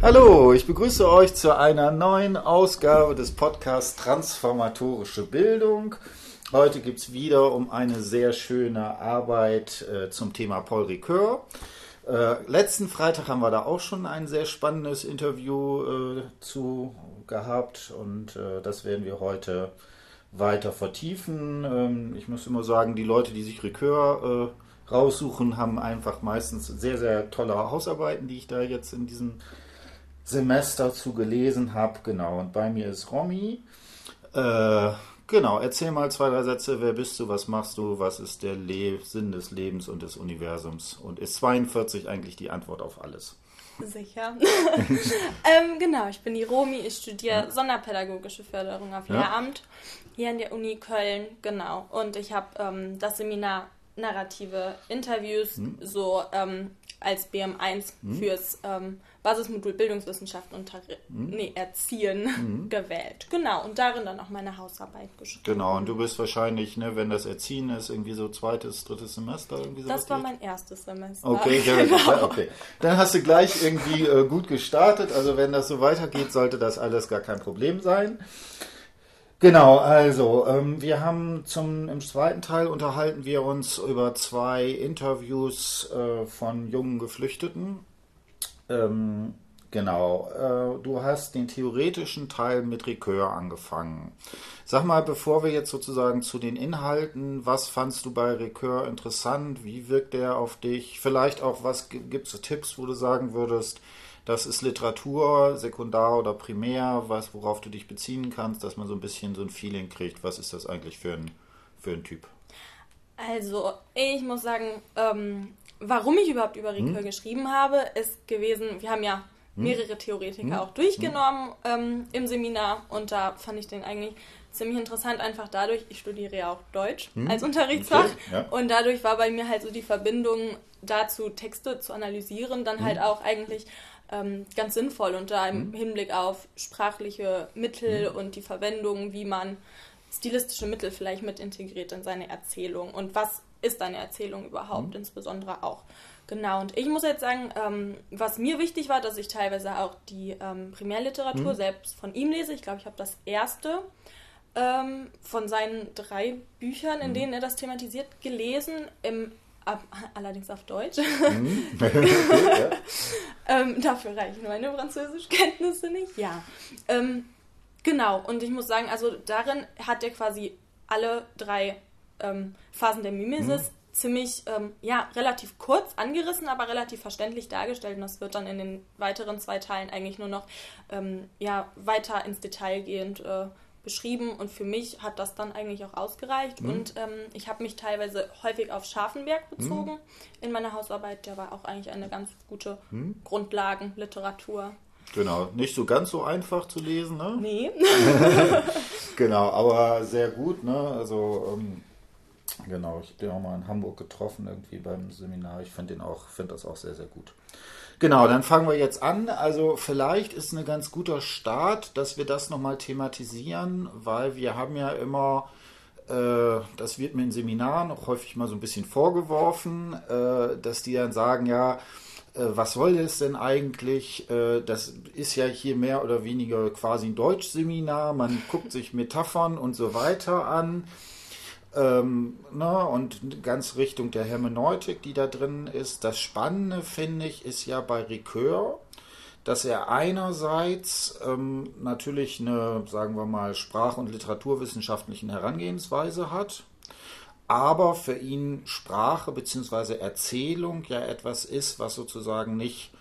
Hallo, ich begrüße euch zu einer neuen Ausgabe des Podcasts Transformatorische Bildung. Heute geht es wieder um eine sehr schöne Arbeit äh, zum Thema Paul Ricoeur. Äh, letzten Freitag haben wir da auch schon ein sehr spannendes Interview äh, zu gehabt und äh, das werden wir heute weiter vertiefen. Ähm, ich muss immer sagen, die Leute, die sich Ricoeur äh, raussuchen, haben einfach meistens sehr, sehr tolle Hausarbeiten, die ich da jetzt in diesem Semester zu gelesen habe. Genau, und bei mir ist Romy. Äh, genau, erzähl mal zwei, drei Sätze. Wer bist du? Was machst du? Was ist der Le Sinn des Lebens und des Universums? Und ist 42 eigentlich die Antwort auf alles? Sicher. ähm, genau, ich bin die Romi, ich studiere ja. Sonderpädagogische Förderung auf Lehramt hier an der Uni Köln, genau. Und ich habe ähm, das Seminar Narrative Interviews hm. so ähm, als BM1 hm. fürs ähm, Basismodul Bildungswissenschaften und hm. nee, Erziehen hm. gewählt. Genau, und darin dann auch meine Hausarbeit geschrieben. Genau, und du bist wahrscheinlich, ne, wenn das Erziehen ist, irgendwie so zweites, drittes Semester irgendwie so. Das war mein erstes Semester. Okay, ja, genau. okay. Dann hast du gleich irgendwie äh, gut gestartet. Also wenn das so weitergeht, sollte das alles gar kein Problem sein. Genau, also ähm, wir haben zum im zweiten Teil unterhalten wir uns über zwei Interviews äh, von jungen Geflüchteten. Ähm, genau, äh, du hast den theoretischen Teil mit Ricoeur angefangen. Sag mal, bevor wir jetzt sozusagen zu den Inhalten, was fandst du bei Ricoeur interessant? Wie wirkt der auf dich? Vielleicht auch, was gibt es Tipps, wo du sagen würdest, das ist Literatur, sekundar oder primär, was, worauf du dich beziehen kannst, dass man so ein bisschen so ein Feeling kriegt, was ist das eigentlich für ein, für ein Typ? Also, ich muss sagen, ähm, warum ich überhaupt über Ricoeur hm? geschrieben habe, ist gewesen, wir haben ja hm? mehrere Theoretiker hm? auch durchgenommen ähm, im Seminar und da fand ich den eigentlich ziemlich interessant, einfach dadurch, ich studiere ja auch Deutsch hm? als Unterrichtsfach okay, ja. und dadurch war bei mir halt so die Verbindung dazu, Texte zu analysieren, dann halt hm? auch eigentlich ähm, ganz sinnvoll und da im. Hinblick auf sprachliche Mittel und die Verwendung, wie man stilistische Mittel vielleicht mit integriert in seine Erzählung und was ist eine Erzählung überhaupt, mhm. insbesondere auch. Genau, und ich muss jetzt sagen, ähm, was mir wichtig war, dass ich teilweise auch die ähm, Primärliteratur mhm. selbst von ihm lese. Ich glaube, ich habe das erste ähm, von seinen drei Büchern, in mhm. denen er das thematisiert, gelesen. Im allerdings auf Deutsch. Mhm. ja. ähm, dafür reichen meine Französischkenntnisse nicht. Ja. Ähm, genau, und ich muss sagen, also darin hat er quasi alle drei ähm, Phasen der Mimesis mhm. ziemlich, ähm, ja, relativ kurz angerissen, aber relativ verständlich dargestellt. Und das wird dann in den weiteren zwei Teilen eigentlich nur noch, ähm, ja, weiter ins Detail gehend äh, beschrieben und für mich hat das dann eigentlich auch ausgereicht mhm. und ähm, ich habe mich teilweise häufig auf Scharfenberg bezogen mhm. in meiner Hausarbeit. Der war auch eigentlich eine ganz gute mhm. Grundlagenliteratur. Genau, nicht so ganz so einfach zu lesen, ne? Nee. genau, aber sehr gut, ne? Also ähm, genau, ich bin auch mal in Hamburg getroffen irgendwie beim Seminar. Ich finde finde das auch sehr, sehr gut. Genau, dann fangen wir jetzt an. Also vielleicht ist ein ganz guter Start, dass wir das nochmal thematisieren, weil wir haben ja immer, äh, das wird mir in Seminaren auch häufig mal so ein bisschen vorgeworfen, äh, dass die dann sagen, ja, äh, was soll das denn eigentlich? Äh, das ist ja hier mehr oder weniger quasi ein Deutschseminar, man guckt sich Metaphern und so weiter an. Ähm, ne, und ganz Richtung der Hermeneutik, die da drin ist. Das Spannende, finde ich, ist ja bei Ricoeur, dass er einerseits ähm, natürlich eine, sagen wir mal, sprach- und literaturwissenschaftlichen Herangehensweise hat, aber für ihn Sprache bzw. Erzählung ja etwas ist, was sozusagen nicht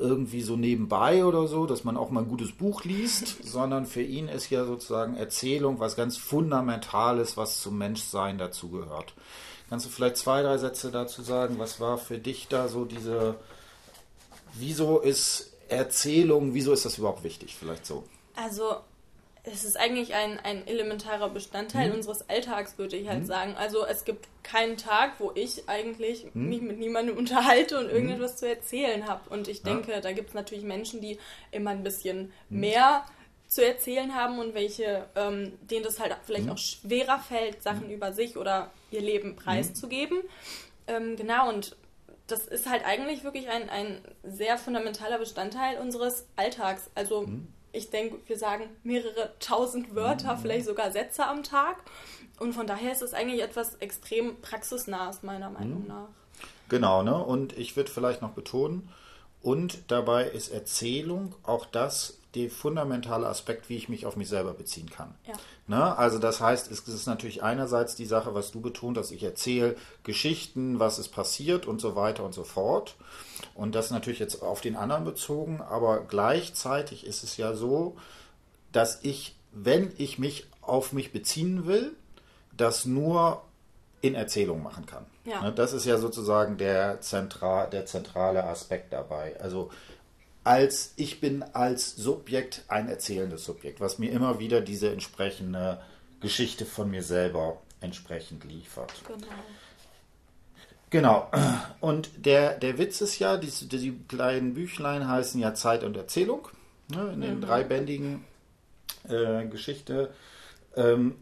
irgendwie so nebenbei oder so, dass man auch mal ein gutes Buch liest, sondern für ihn ist ja sozusagen Erzählung was ganz Fundamentales, was zum Menschsein dazugehört. Kannst du vielleicht zwei, drei Sätze dazu sagen? Was war für dich da so diese, wieso ist Erzählung, wieso ist das überhaupt wichtig? Vielleicht so. Also es ist eigentlich ein, ein elementarer Bestandteil mhm. unseres Alltags, würde ich halt mhm. sagen. Also es gibt keinen Tag, wo ich eigentlich mhm. mich mit niemandem unterhalte und mhm. irgendetwas zu erzählen habe. Und ich denke, ja. da gibt es natürlich Menschen, die immer ein bisschen mhm. mehr zu erzählen haben und welche, ähm, denen das halt vielleicht mhm. auch schwerer fällt, Sachen über sich oder ihr Leben preiszugeben. Ähm, genau, und das ist halt eigentlich wirklich ein, ein sehr fundamentaler Bestandteil unseres Alltags. Also. Ich denke, wir sagen mehrere tausend Wörter, mhm. vielleicht sogar Sätze am Tag. Und von daher ist es eigentlich etwas extrem praxisnahes, meiner Meinung mhm. nach. Genau, ne? Und ich würde vielleicht noch betonen, und dabei ist Erzählung auch das, der fundamentale Aspekt, wie ich mich auf mich selber beziehen kann. Ja. Ne? Also das heißt, es ist natürlich einerseits die Sache, was du betont hast, ich erzähle Geschichten, was ist passiert und so weiter und so fort. Und das natürlich jetzt auf den anderen bezogen, aber gleichzeitig ist es ja so, dass ich, wenn ich mich auf mich beziehen will, das nur in Erzählung machen kann. Ja. Ne? Das ist ja sozusagen der, Zentra der zentrale Aspekt dabei. Also als ich bin als Subjekt ein erzählendes Subjekt, was mir immer wieder diese entsprechende Geschichte von mir selber entsprechend liefert. Genau. Genau. Und der, der Witz ist ja, die, die kleinen Büchlein heißen ja Zeit und Erzählung. Ne, in den mhm. dreibändigen äh, Geschichte. Ähm,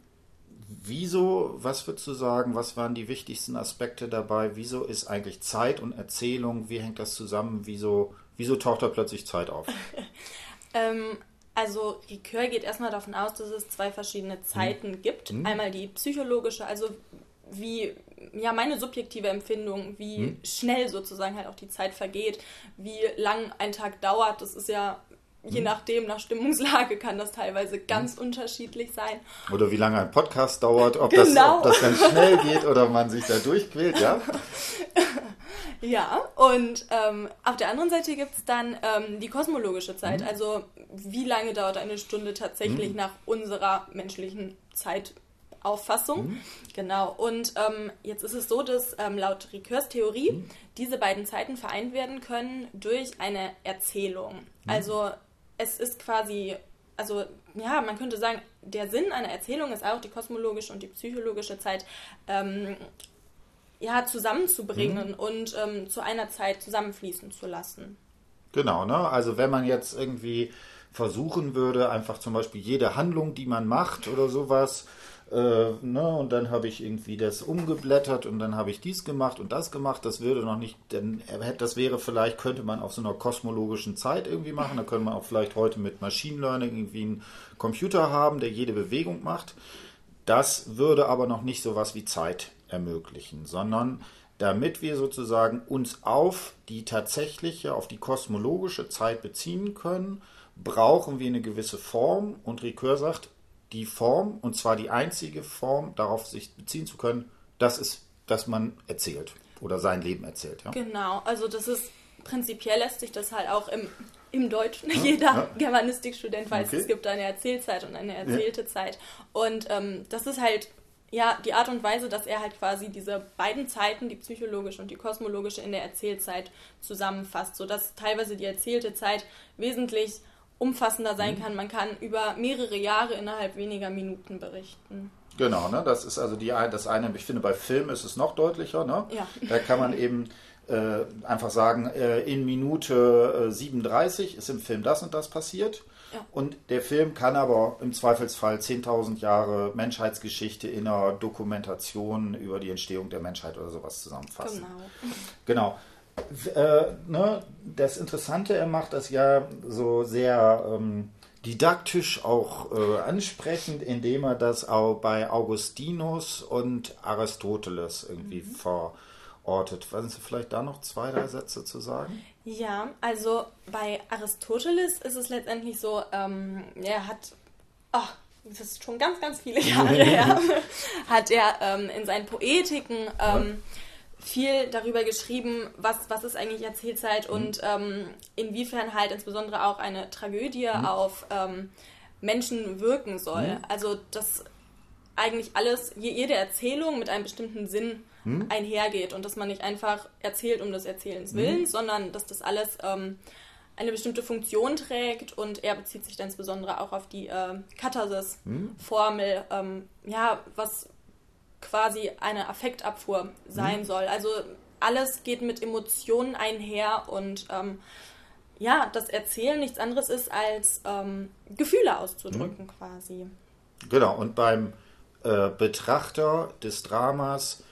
wieso, was würdest du sagen, was waren die wichtigsten Aspekte dabei? Wieso ist eigentlich Zeit und Erzählung, wie hängt das zusammen? Wieso Wieso taucht da plötzlich Zeit auf? ähm, also Ricœur geht erstmal davon aus, dass es zwei verschiedene hm. Zeiten hm. gibt. Hm. Einmal die psychologische, also wie ja meine subjektive Empfindung, wie hm. schnell sozusagen halt auch die Zeit vergeht, wie lang ein Tag dauert. Das ist ja je hm. nachdem, nach Stimmungslage kann das teilweise ganz hm. unterschiedlich sein. Oder wie lange ein Podcast dauert, ob, genau. das, ob das ganz schnell geht oder man sich da durchquält, ja? Ja, und ähm, auf der anderen Seite gibt es dann ähm, die kosmologische Zeit. Mhm. Also wie lange dauert eine Stunde tatsächlich mhm. nach unserer menschlichen Zeitauffassung? Mhm. Genau. Und ähm, jetzt ist es so, dass ähm, laut Ricœurs Theorie mhm. diese beiden Zeiten vereint werden können durch eine Erzählung. Mhm. Also es ist quasi also ja, man könnte sagen, der Sinn einer Erzählung ist auch die kosmologische und die psychologische Zeit ähm, ja, zusammenzubringen mhm. und ähm, zu einer Zeit zusammenfließen zu lassen. Genau, ne? Also wenn man jetzt irgendwie versuchen würde, einfach zum Beispiel jede Handlung, die man macht oder sowas, äh, ne, und dann habe ich irgendwie das umgeblättert und dann habe ich dies gemacht und das gemacht, das würde noch nicht, denn das wäre vielleicht, könnte man auf so einer kosmologischen Zeit irgendwie machen, da könnte man auch vielleicht heute mit Machine Learning irgendwie einen Computer haben, der jede Bewegung macht. Das würde aber noch nicht sowas wie Zeit ermöglichen, sondern damit wir sozusagen uns auf die tatsächliche, auf die kosmologische Zeit beziehen können, brauchen wir eine gewisse Form. Und Ricoeur sagt, die Form, und zwar die einzige Form, darauf sich beziehen zu können, das ist, dass man erzählt oder sein Leben erzählt. Ja? Genau, also das ist prinzipiell lässt sich das halt auch im, im Deutschen. Ja, Jeder ja. Germanistikstudent weiß, okay. es gibt eine Erzählzeit und eine erzählte. Zeit. Und ähm, das ist halt ja, die Art und Weise, dass er halt quasi diese beiden Zeiten, die psychologische und die kosmologische, in der Erzählzeit zusammenfasst, sodass teilweise die erzählte Zeit wesentlich umfassender sein mhm. kann. Man kann über mehrere Jahre innerhalb weniger Minuten berichten. Genau, ne? das ist also die, das eine, ich finde bei Film ist es noch deutlicher. Ne? Ja. Da kann man eben äh, einfach sagen, äh, in Minute äh, 37 ist im Film das und das passiert. Und der Film kann aber im Zweifelsfall 10.000 Jahre Menschheitsgeschichte in einer Dokumentation über die Entstehung der Menschheit oder sowas zusammenfassen. Genau. Genau. Äh, ne, das Interessante, er macht das ja so sehr ähm, didaktisch auch äh, ansprechend, indem er das auch bei Augustinus und Aristoteles irgendwie mhm. verortet. Wollen Sie vielleicht da noch zwei, drei Sätze zu sagen? Ja, also bei Aristoteles ist es letztendlich so, ähm, er hat, oh, das ist schon ganz, ganz viele Jahre her, hat er ähm, in seinen Poetiken ähm, viel darüber geschrieben, was, was ist eigentlich Erzählzeit mhm. und ähm, inwiefern halt insbesondere auch eine Tragödie mhm. auf ähm, Menschen wirken soll. Mhm. Also dass eigentlich alles, jede Erzählung mit einem bestimmten Sinn hm? einhergeht und dass man nicht einfach erzählt um des Erzählens hm? Willens, sondern dass das alles ähm, eine bestimmte Funktion trägt und er bezieht sich dann insbesondere auch auf die äh, Katharsis-Formel, ähm, ja, was quasi eine Affektabfuhr sein hm? soll. Also alles geht mit Emotionen einher und ähm, ja, das Erzählen nichts anderes ist als ähm, Gefühle auszudrücken hm? quasi. Genau, und beim äh, Betrachter des Dramas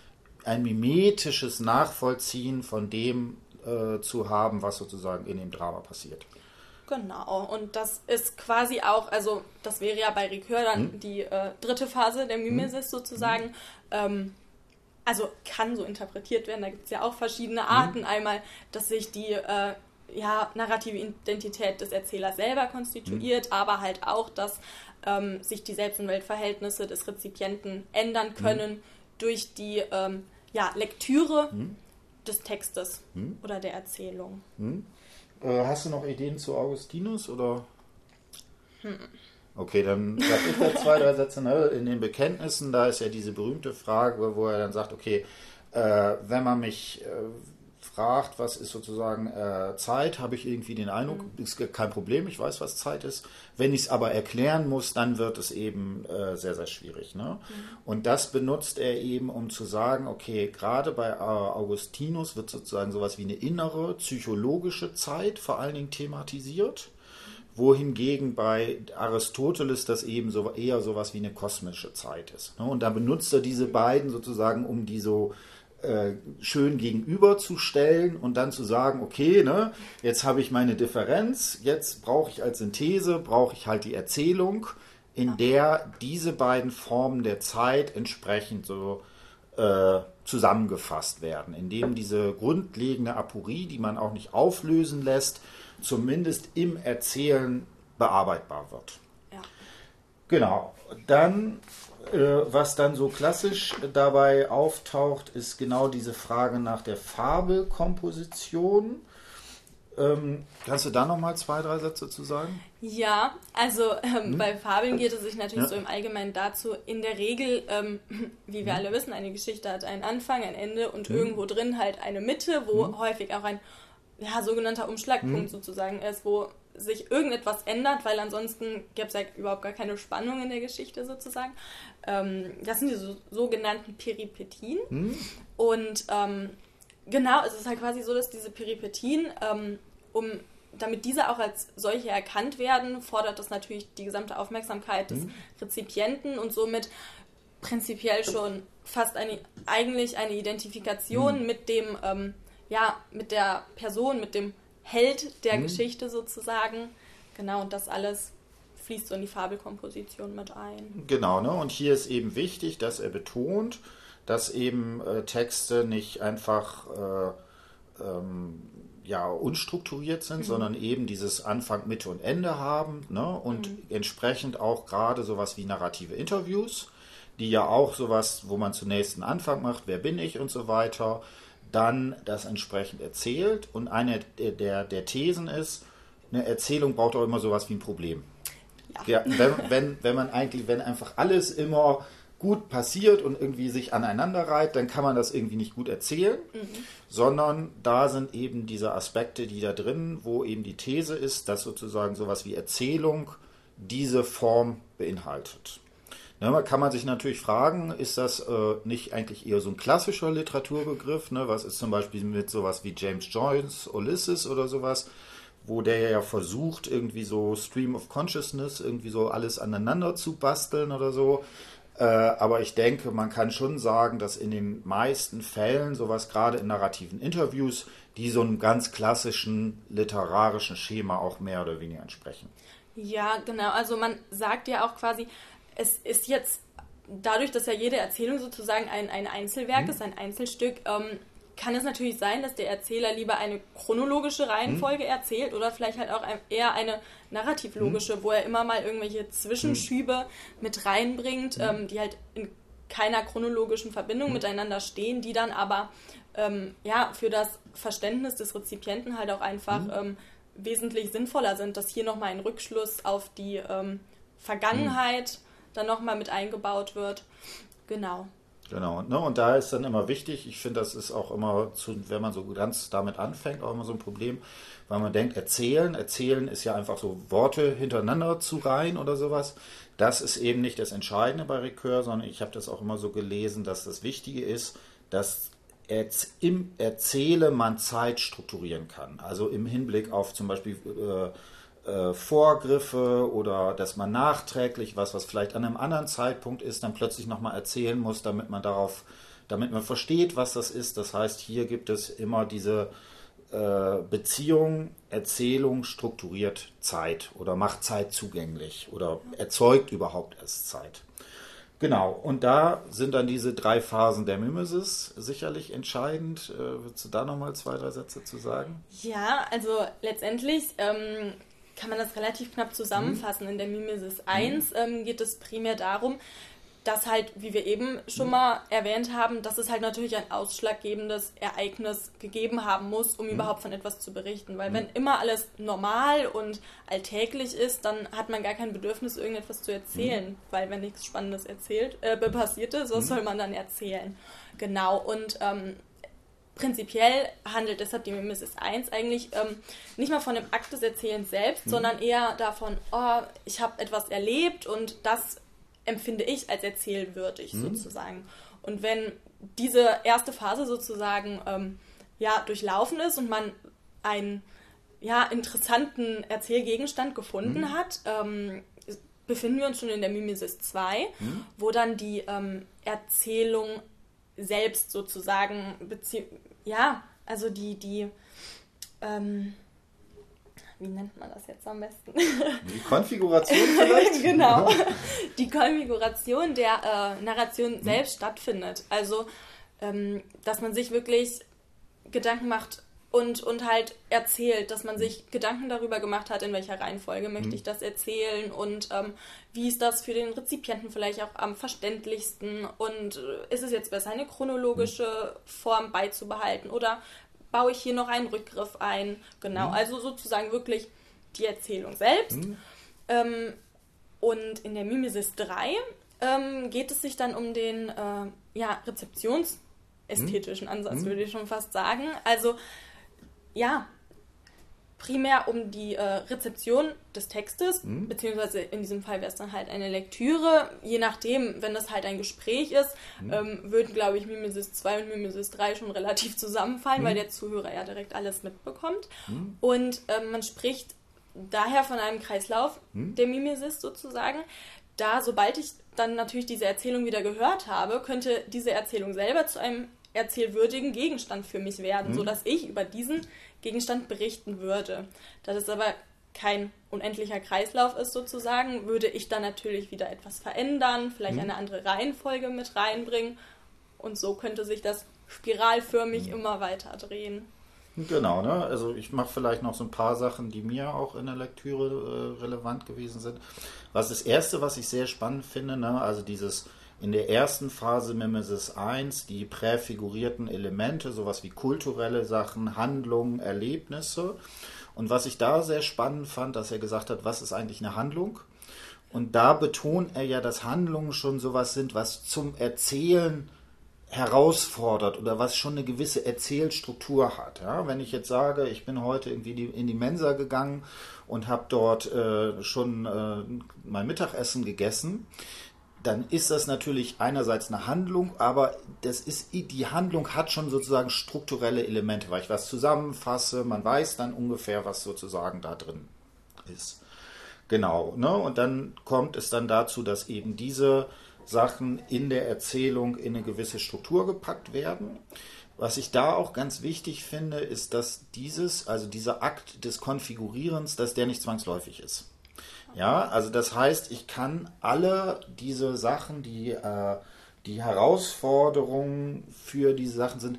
ein mimetisches Nachvollziehen von dem äh, zu haben, was sozusagen in dem Drama passiert. Genau, und das ist quasi auch, also das wäre ja bei Ricœur dann hm? die äh, dritte Phase der Mimesis hm? sozusagen. Hm? Ähm, also kann so interpretiert werden, da gibt es ja auch verschiedene hm? Arten. Einmal, dass sich die äh, ja, narrative Identität des Erzählers selber konstituiert, hm? aber halt auch, dass ähm, sich die Selbst- und Weltverhältnisse des Rezipienten ändern hm? können durch die ähm, ja, Lektüre des Textes oder der Erzählung. Äh, hast du noch Ideen zu Augustinus oder? Hm. Okay, dann sag ich da zwei, drei Sätze. Ne? In den Bekenntnissen, da ist ja diese berühmte Frage, wo er dann sagt, okay, äh, wenn man mich äh, fragt, was ist sozusagen äh, Zeit, habe ich irgendwie den Eindruck, mhm. ist kein Problem, ich weiß, was Zeit ist. Wenn ich es aber erklären muss, dann wird es eben äh, sehr, sehr schwierig. Ne? Mhm. Und das benutzt er eben, um zu sagen, okay, gerade bei äh, Augustinus wird sozusagen sowas wie eine innere psychologische Zeit vor allen Dingen thematisiert wohingegen bei Aristoteles das eben so eher sowas wie eine kosmische Zeit ist. Ne? Und da benutzt er diese beiden sozusagen, um die so äh, schön gegenüberzustellen und dann zu sagen, okay, ne, jetzt habe ich meine Differenz, jetzt brauche ich als Synthese, brauche ich halt die Erzählung, in der diese beiden Formen der Zeit entsprechend so äh, zusammengefasst werden, indem diese grundlegende Aporie, die man auch nicht auflösen lässt, zumindest im Erzählen bearbeitbar wird. Ja. Genau. Dann was dann so klassisch dabei auftaucht, ist genau diese Frage nach der Fabelkomposition. Ähm, kannst du da noch mal zwei, drei Sätze zu sagen? Ja, also ähm, hm? bei Fabeln geht es sich natürlich ja. so im Allgemeinen dazu, in der Regel, ähm, wie wir hm? alle wissen, eine Geschichte hat einen Anfang, ein Ende und hm? irgendwo drin halt eine Mitte, wo hm? häufig auch ein ja, sogenannter Umschlagpunkt hm? sozusagen ist, wo sich irgendetwas ändert, weil ansonsten gäbe es ja überhaupt gar keine Spannung in der Geschichte sozusagen. Ähm, das sind die so, sogenannten Peripetien. Hm. Und ähm, genau, es ist halt quasi so, dass diese Peripetien, ähm, um damit diese auch als solche erkannt werden, fordert das natürlich die gesamte Aufmerksamkeit des hm. Rezipienten und somit prinzipiell schon fast eine, eigentlich eine Identifikation hm. mit dem, ähm, ja, mit der Person, mit dem Held der hm. Geschichte sozusagen. Genau, und das alles fließt so in die Fabelkomposition mit ein. Genau, ne? und hier ist eben wichtig, dass er betont, dass eben äh, Texte nicht einfach äh, ähm, ja, unstrukturiert sind, mhm. sondern eben dieses Anfang, Mitte und Ende haben ne? und mhm. entsprechend auch gerade sowas wie narrative Interviews, die ja auch sowas, wo man zunächst einen Anfang macht, wer bin ich und so weiter, dann das entsprechend erzählt. Und eine der, der, der Thesen ist, eine Erzählung braucht auch immer sowas wie ein Problem. Ja. ja wenn, wenn, wenn man eigentlich, wenn einfach alles immer gut passiert und irgendwie sich aneinander reiht, dann kann man das irgendwie nicht gut erzählen, mhm. sondern da sind eben diese Aspekte, die da drin, wo eben die These ist, dass sozusagen sowas wie Erzählung diese Form beinhaltet. Ne, kann man sich natürlich fragen, ist das äh, nicht eigentlich eher so ein klassischer Literaturbegriff? Ne? Was ist zum Beispiel mit sowas wie James Joyce, Ulysses oder sowas, wo der ja versucht, irgendwie so Stream of Consciousness, irgendwie so alles aneinander zu basteln oder so. Äh, aber ich denke, man kann schon sagen, dass in den meisten Fällen, sowas gerade in narrativen Interviews, die so einem ganz klassischen literarischen Schema auch mehr oder weniger entsprechen. Ja, genau. Also man sagt ja auch quasi, es ist jetzt dadurch, dass ja jede Erzählung sozusagen ein, ein Einzelwerk mhm. ist, ein Einzelstück, ähm, kann es natürlich sein, dass der Erzähler lieber eine chronologische Reihenfolge mhm. erzählt oder vielleicht halt auch eher eine narrativlogische, mhm. wo er immer mal irgendwelche Zwischenschübe mhm. mit reinbringt, ähm, die halt in keiner chronologischen Verbindung mhm. miteinander stehen, die dann aber ähm, ja für das Verständnis des Rezipienten halt auch einfach mhm. ähm, wesentlich sinnvoller sind, dass hier nochmal ein Rückschluss auf die ähm, Vergangenheit dann nochmal mit eingebaut wird. Genau. Genau, ne? und da ist dann immer wichtig, ich finde, das ist auch immer, zu, wenn man so ganz damit anfängt, auch immer so ein Problem, weil man denkt, erzählen, erzählen ist ja einfach so Worte hintereinander zu reihen oder sowas. Das ist eben nicht das Entscheidende bei Recur, sondern ich habe das auch immer so gelesen, dass das Wichtige ist, dass im Erzähle man Zeit strukturieren kann. Also im Hinblick auf zum Beispiel äh, äh, Vorgriffe oder dass man nachträglich was, was vielleicht an einem anderen Zeitpunkt ist, dann plötzlich nochmal erzählen muss, damit man darauf damit man versteht, was das ist. Das heißt, hier gibt es immer diese äh, Beziehung, Erzählung strukturiert Zeit oder macht Zeit zugänglich oder erzeugt überhaupt erst Zeit. Genau, und da sind dann diese drei Phasen der Mimesis sicherlich entscheidend. Äh, würdest du da nochmal zwei, drei Sätze zu sagen? Ja, also letztendlich ähm, kann man das relativ knapp zusammenfassen. Mhm. In der Mimesis 1 mhm. ähm, geht es primär darum, dass halt, wie wir eben schon mal erwähnt haben, dass es halt natürlich ein ausschlaggebendes Ereignis gegeben haben muss, um mhm. überhaupt von etwas zu berichten. Weil mhm. wenn immer alles normal und alltäglich ist, dann hat man gar kein Bedürfnis, irgendetwas zu erzählen. Mhm. Weil wenn nichts Spannendes erzählt, äh, passiert ist, was mhm. soll man dann erzählen? Genau, und ähm, prinzipiell handelt deshalb die Mimesis 1 eigentlich ähm, nicht mal von dem Akt des Erzählens selbst, mhm. sondern eher davon, oh, ich habe etwas erlebt und das empfinde ich als erzählwürdig mhm. sozusagen. Und wenn diese erste Phase sozusagen ähm, ja, durchlaufen ist und man einen ja, interessanten Erzählgegenstand gefunden mhm. hat, ähm, befinden wir uns schon in der Mimesis 2, mhm. wo dann die ähm, Erzählung selbst sozusagen, ja, also die, die, ähm, wie nennt man das jetzt am besten? Die Konfiguration vielleicht? genau. Die Konfiguration der äh, Narration mhm. selbst stattfindet. Also, ähm, dass man sich wirklich Gedanken macht und, und halt erzählt, dass man sich Gedanken darüber gemacht hat, in welcher Reihenfolge möchte mhm. ich das erzählen und ähm, wie ist das für den Rezipienten vielleicht auch am verständlichsten und äh, ist es jetzt besser, eine chronologische Form beizubehalten oder baue ich hier noch einen Rückgriff ein. Genau, mhm. also sozusagen wirklich die Erzählung selbst. Mhm. Ähm, und in der Mimesis 3 ähm, geht es sich dann um den äh, ja, rezeptionsästhetischen mhm. Ansatz, mhm. würde ich schon fast sagen. Also ja, primär um die äh, Rezeption des Textes, mhm. beziehungsweise in diesem Fall wäre es dann halt eine Lektüre. Je nachdem, wenn das halt ein Gespräch ist, mhm. ähm, würden, glaube ich, Mimesis 2 und Mimesis 3 schon relativ zusammenfallen, mhm. weil der Zuhörer ja direkt alles mitbekommt. Mhm. Und ähm, man spricht daher von einem Kreislauf mhm. der Mimesis sozusagen. Da, sobald ich dann natürlich diese Erzählung wieder gehört habe, könnte diese Erzählung selber zu einem erzählwürdigen Gegenstand für mich werden, mhm. sodass ich über diesen Gegenstand berichten würde. Da das aber kein unendlicher Kreislauf ist sozusagen, würde ich dann natürlich wieder etwas verändern, vielleicht mhm. eine andere Reihenfolge mit reinbringen und so könnte sich das spiralförmig mhm. immer weiter drehen. Genau, ne? Also ich mache vielleicht noch so ein paar Sachen, die mir auch in der Lektüre äh, relevant gewesen sind. Was das erste, was ich sehr spannend finde, ne? also dieses in der ersten Phase Mimesis 1 die präfigurierten Elemente, sowas wie kulturelle Sachen, Handlungen, Erlebnisse. Und was ich da sehr spannend fand, dass er gesagt hat, was ist eigentlich eine Handlung? Und da betont er ja, dass Handlungen schon sowas sind, was zum Erzählen herausfordert oder was schon eine gewisse Erzählstruktur hat. Ja, wenn ich jetzt sage, ich bin heute irgendwie in die Mensa gegangen und habe dort äh, schon äh, mein Mittagessen gegessen, dann ist das natürlich einerseits eine Handlung, aber das ist, die Handlung hat schon sozusagen strukturelle Elemente, weil ich was zusammenfasse, man weiß dann ungefähr, was sozusagen da drin ist. Genau, ne? Und dann kommt es dann dazu, dass eben diese Sachen in der Erzählung in eine gewisse Struktur gepackt werden. Was ich da auch ganz wichtig finde, ist, dass dieses, also dieser Akt des Konfigurierens, dass der nicht zwangsläufig ist. Ja, also das heißt, ich kann alle diese Sachen, die äh, die Herausforderungen für diese Sachen sind,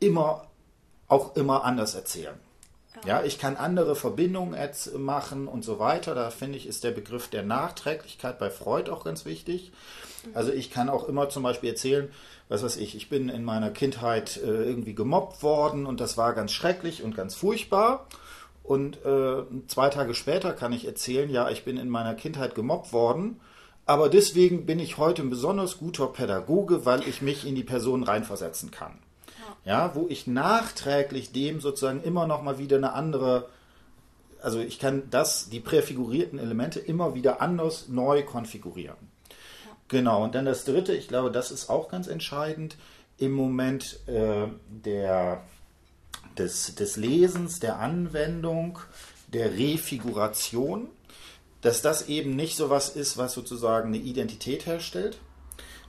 immer auch immer anders erzählen. Ja, ich kann andere Verbindungen machen und so weiter. Da finde ich, ist der Begriff der Nachträglichkeit bei Freud auch ganz wichtig. Also ich kann auch immer zum Beispiel erzählen, was weiß ich, ich bin in meiner Kindheit äh, irgendwie gemobbt worden und das war ganz schrecklich und ganz furchtbar. Und äh, zwei Tage später kann ich erzählen, ja, ich bin in meiner Kindheit gemobbt worden, aber deswegen bin ich heute ein besonders guter Pädagoge, weil ich mich in die Person reinversetzen kann. Ja, ja wo ich nachträglich dem sozusagen immer noch mal wieder eine andere, also ich kann das, die präfigurierten Elemente immer wieder anders neu konfigurieren. Ja. Genau, und dann das dritte, ich glaube, das ist auch ganz entscheidend, im Moment äh, der des, des Lesens, der Anwendung, der Refiguration, dass das eben nicht so was ist, was sozusagen eine Identität herstellt,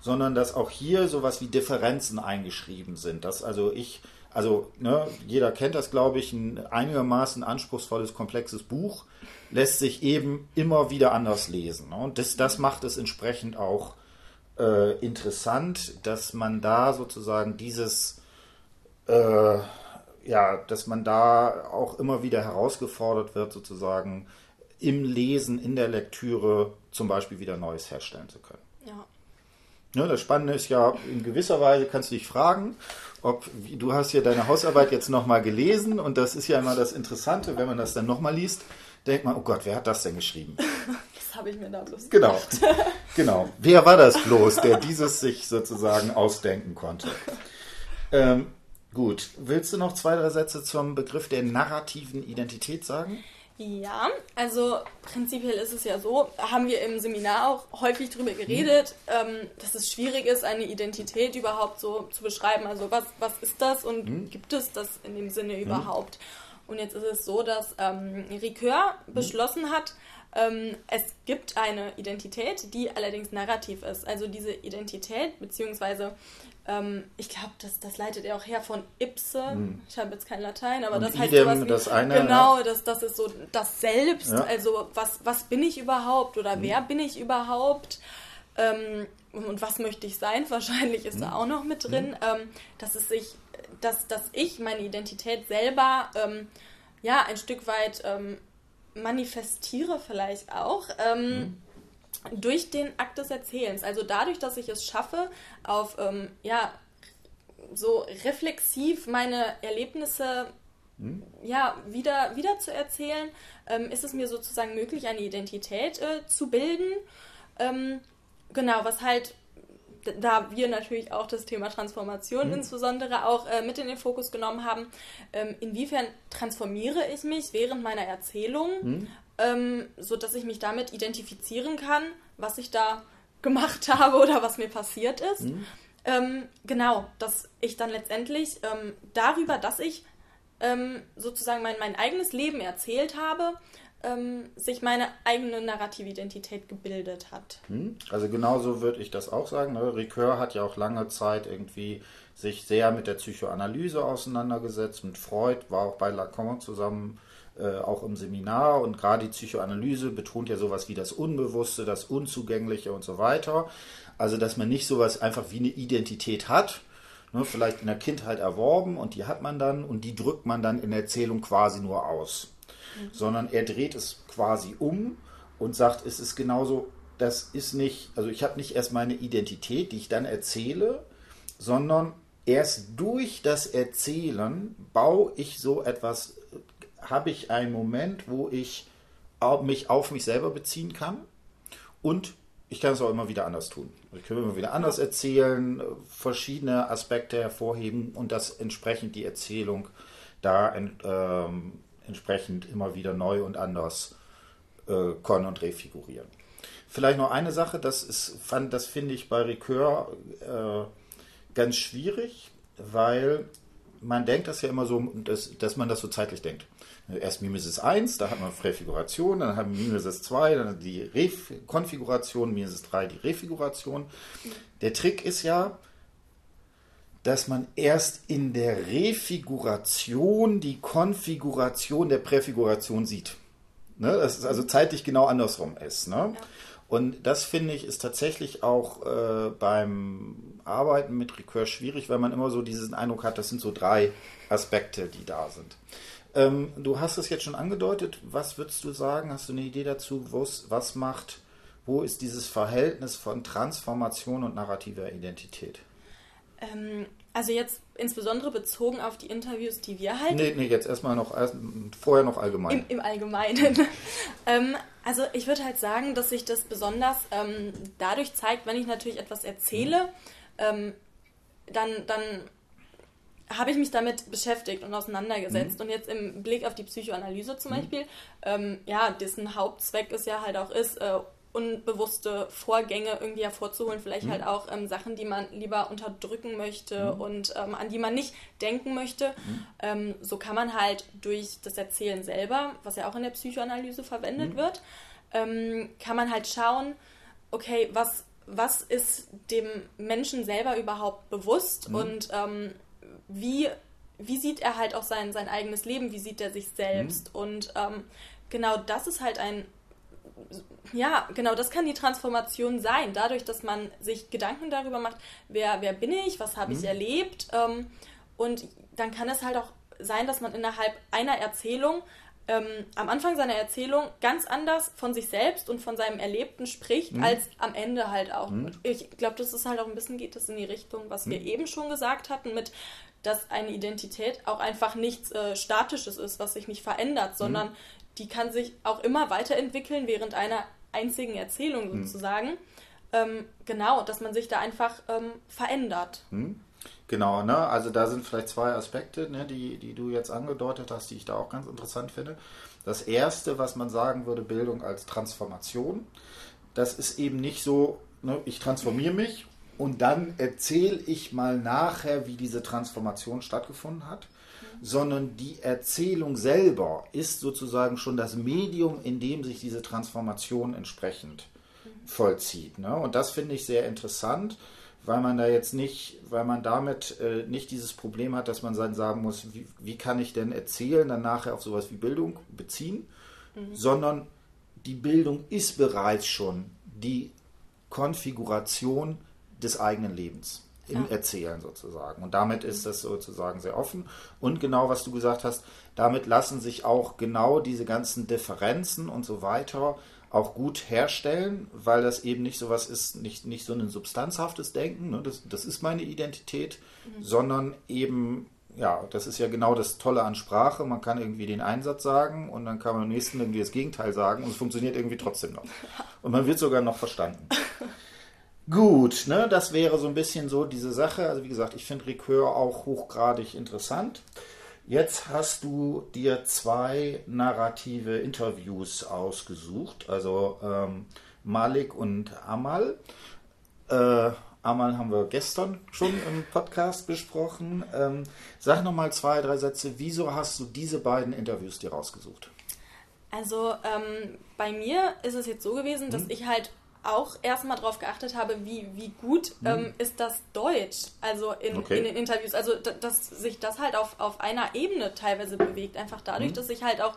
sondern dass auch hier sowas wie Differenzen eingeschrieben sind. Dass also ich, also ne, jeder kennt das, glaube ich, ein einigermaßen anspruchsvolles, komplexes Buch lässt sich eben immer wieder anders lesen. Ne? Und das, das macht es entsprechend auch äh, interessant, dass man da sozusagen dieses, äh, ja, dass man da auch immer wieder herausgefordert wird, sozusagen im Lesen, in der Lektüre zum Beispiel wieder Neues herstellen zu können. Ja. Ja, das Spannende ist ja, in gewisser Weise kannst du dich fragen, ob du hast ja deine Hausarbeit jetzt nochmal gelesen und das ist ja immer das Interessante, wenn man das dann nochmal liest, denkt man, oh Gott, wer hat das denn geschrieben? Das habe ich mir da bloß Genau, genau. Wer war das bloß, der dieses sich sozusagen ausdenken konnte? Ähm, gut, willst du noch zwei, drei Sätze zum Begriff der narrativen Identität sagen? Ja, also prinzipiell ist es ja so, haben wir im Seminar auch häufig darüber geredet, mhm. dass es schwierig ist, eine Identität überhaupt so zu beschreiben. Also was, was ist das und mhm. gibt es das in dem Sinne mhm. überhaupt? Und jetzt ist es so, dass ähm, Ricoeur mhm. beschlossen hat, ähm, es gibt eine Identität, die allerdings narrativ ist. Also diese Identität, beziehungsweise ähm, ich glaube, das, das leitet er auch her von Ipse. Hm. Ich habe jetzt kein Latein, aber Und das heißt sowas wie, das eine, genau, ja. das, das ist so das Selbst. Ja. Also was, was bin ich überhaupt oder hm. wer bin ich überhaupt? Ähm, und was möchte ich sein? Wahrscheinlich ist hm. da auch noch mit drin, hm. ähm, dass es sich, dass, dass ich meine Identität selber ähm, ja ein Stück weit ähm, manifestiere vielleicht auch. Ähm, hm durch den Akt des Erzählens. Also dadurch, dass ich es schaffe, auf ähm, ja, so reflexiv meine Erlebnisse hm? ja, wieder, wieder zu erzählen, ähm, ist es mir sozusagen möglich, eine Identität äh, zu bilden. Ähm, genau, was halt, da wir natürlich auch das Thema Transformation hm? insbesondere auch äh, mit in den Fokus genommen haben, ähm, inwiefern transformiere ich mich während meiner Erzählung hm? Ähm, so dass ich mich damit identifizieren kann, was ich da gemacht habe oder was mir passiert ist. Mhm. Ähm, genau, dass ich dann letztendlich ähm, darüber, dass ich ähm, sozusagen mein, mein eigenes Leben erzählt habe, ähm, sich meine eigene narrative Identität gebildet hat. Mhm. Also genauso würde ich das auch sagen. Ne? Ricoeur hat ja auch lange Zeit irgendwie sich sehr mit der Psychoanalyse auseinandergesetzt. Mit Freud war auch bei Lacan zusammen äh, auch im Seminar und gerade die Psychoanalyse betont ja sowas wie das Unbewusste, das Unzugängliche und so weiter. Also, dass man nicht sowas einfach wie eine Identität hat, ne, vielleicht in der Kindheit erworben und die hat man dann und die drückt man dann in der Erzählung quasi nur aus. Mhm. Sondern er dreht es quasi um und sagt, es ist genauso, das ist nicht, also ich habe nicht erst meine Identität, die ich dann erzähle, sondern erst durch das Erzählen baue ich so etwas habe ich einen Moment, wo ich mich auf mich selber beziehen kann und ich kann es auch immer wieder anders tun. Ich kann immer wieder anders erzählen, verschiedene Aspekte hervorheben und das entsprechend die Erzählung da äh, entsprechend immer wieder neu und anders äh, kon- und refigurieren. Vielleicht noch eine Sache, das ist, fand, das finde ich bei Ricoeur äh, ganz schwierig, weil man denkt das ja immer so, dass, dass man das so zeitlich denkt. Erst Mimesis 1, da hat man Präfiguration, dann haben wir Mimesis 2, dann die Rekonfiguration, Mimesis 3 die Refiguration. Der Trick ist ja, dass man erst in der Refiguration die Konfiguration der Präfiguration sieht. Ne? Das ist also zeitlich genau andersrum ist. Ne? Ja. Und das finde ich ist tatsächlich auch äh, beim Arbeiten mit Recur schwierig, weil man immer so diesen Eindruck hat, das sind so drei Aspekte, die da sind. Ähm, du hast es jetzt schon angedeutet. Was würdest du sagen? Hast du eine Idee dazu, was macht, wo ist dieses Verhältnis von Transformation und narrativer Identität? Ähm, also jetzt insbesondere bezogen auf die Interviews, die wir halten. Nee, nee, jetzt erstmal noch, vorher noch allgemein. Im, im Allgemeinen. ähm, also ich würde halt sagen, dass sich das besonders ähm, dadurch zeigt, wenn ich natürlich etwas erzähle, mhm. dann, dann habe ich mich damit beschäftigt und auseinandergesetzt. Mhm. Und jetzt im Blick auf die Psychoanalyse zum mhm. Beispiel, ähm, ja, dessen Hauptzweck es ja halt auch ist, äh, unbewusste Vorgänge irgendwie hervorzuholen, vielleicht mhm. halt auch ähm, Sachen, die man lieber unterdrücken möchte mhm. und ähm, an die man nicht denken möchte. Mhm. Ähm, so kann man halt durch das Erzählen selber, was ja auch in der Psychoanalyse verwendet mhm. wird, ähm, kann man halt schauen, okay, was was ist dem Menschen selber überhaupt bewusst und ähm, wie, wie sieht er halt auch sein, sein eigenes Leben, wie sieht er sich selbst. Mhm. Und ähm, genau das ist halt ein, ja, genau das kann die Transformation sein, dadurch, dass man sich Gedanken darüber macht, wer, wer bin ich, was habe mhm. ich erlebt. Ähm, und dann kann es halt auch sein, dass man innerhalb einer Erzählung ähm, am Anfang seiner Erzählung ganz anders von sich selbst und von seinem Erlebten spricht, mhm. als am Ende halt auch. Mhm. Ich glaube, das ist halt auch ein bisschen, geht das in die Richtung, was mhm. wir eben schon gesagt hatten, mit dass eine Identität auch einfach nichts äh, Statisches ist, was sich nicht verändert, sondern mhm. die kann sich auch immer weiterentwickeln während einer einzigen Erzählung mhm. sozusagen. Ähm, genau, dass man sich da einfach ähm, verändert. Mhm. Genau, ne? also da sind vielleicht zwei Aspekte, ne, die, die du jetzt angedeutet hast, die ich da auch ganz interessant finde. Das erste, was man sagen würde, Bildung als Transformation, das ist eben nicht so, ne, ich transformiere mich und dann erzähle ich mal nachher, wie diese Transformation stattgefunden hat, sondern die Erzählung selber ist sozusagen schon das Medium, in dem sich diese Transformation entsprechend vollzieht. Ne? Und das finde ich sehr interessant weil man da jetzt nicht, weil man damit äh, nicht dieses Problem hat, dass man dann sagen muss, wie, wie, kann ich denn erzählen, dann nachher auf sowas wie Bildung beziehen, mhm. sondern die Bildung ist bereits schon die Konfiguration des eigenen Lebens im ja. Erzählen sozusagen. Und damit ist das sozusagen sehr offen. Und genau was du gesagt hast, damit lassen sich auch genau diese ganzen Differenzen und so weiter auch gut herstellen, weil das eben nicht so was ist, nicht, nicht so ein substanzhaftes Denken, ne, das, das ist meine Identität, mhm. sondern eben, ja, das ist ja genau das Tolle an Sprache, man kann irgendwie den Einsatz sagen und dann kann man am nächsten irgendwie das Gegenteil sagen und es funktioniert irgendwie trotzdem noch. Und man wird sogar noch verstanden. Gut, ne, das wäre so ein bisschen so diese Sache. Also wie gesagt, ich finde Ricœur auch hochgradig interessant. Jetzt hast du dir zwei narrative Interviews ausgesucht, also ähm, Malik und Amal. Äh, Amal haben wir gestern schon im Podcast besprochen. Ähm, sag nochmal zwei, drei Sätze. Wieso hast du diese beiden Interviews dir rausgesucht? Also ähm, bei mir ist es jetzt so gewesen, dass hm. ich halt auch erstmal darauf geachtet habe, wie, wie gut hm. ähm, ist das Deutsch, also in, okay. in den Interviews. Also, dass sich das halt auf, auf einer Ebene teilweise bewegt. Einfach dadurch, hm. dass ich halt auch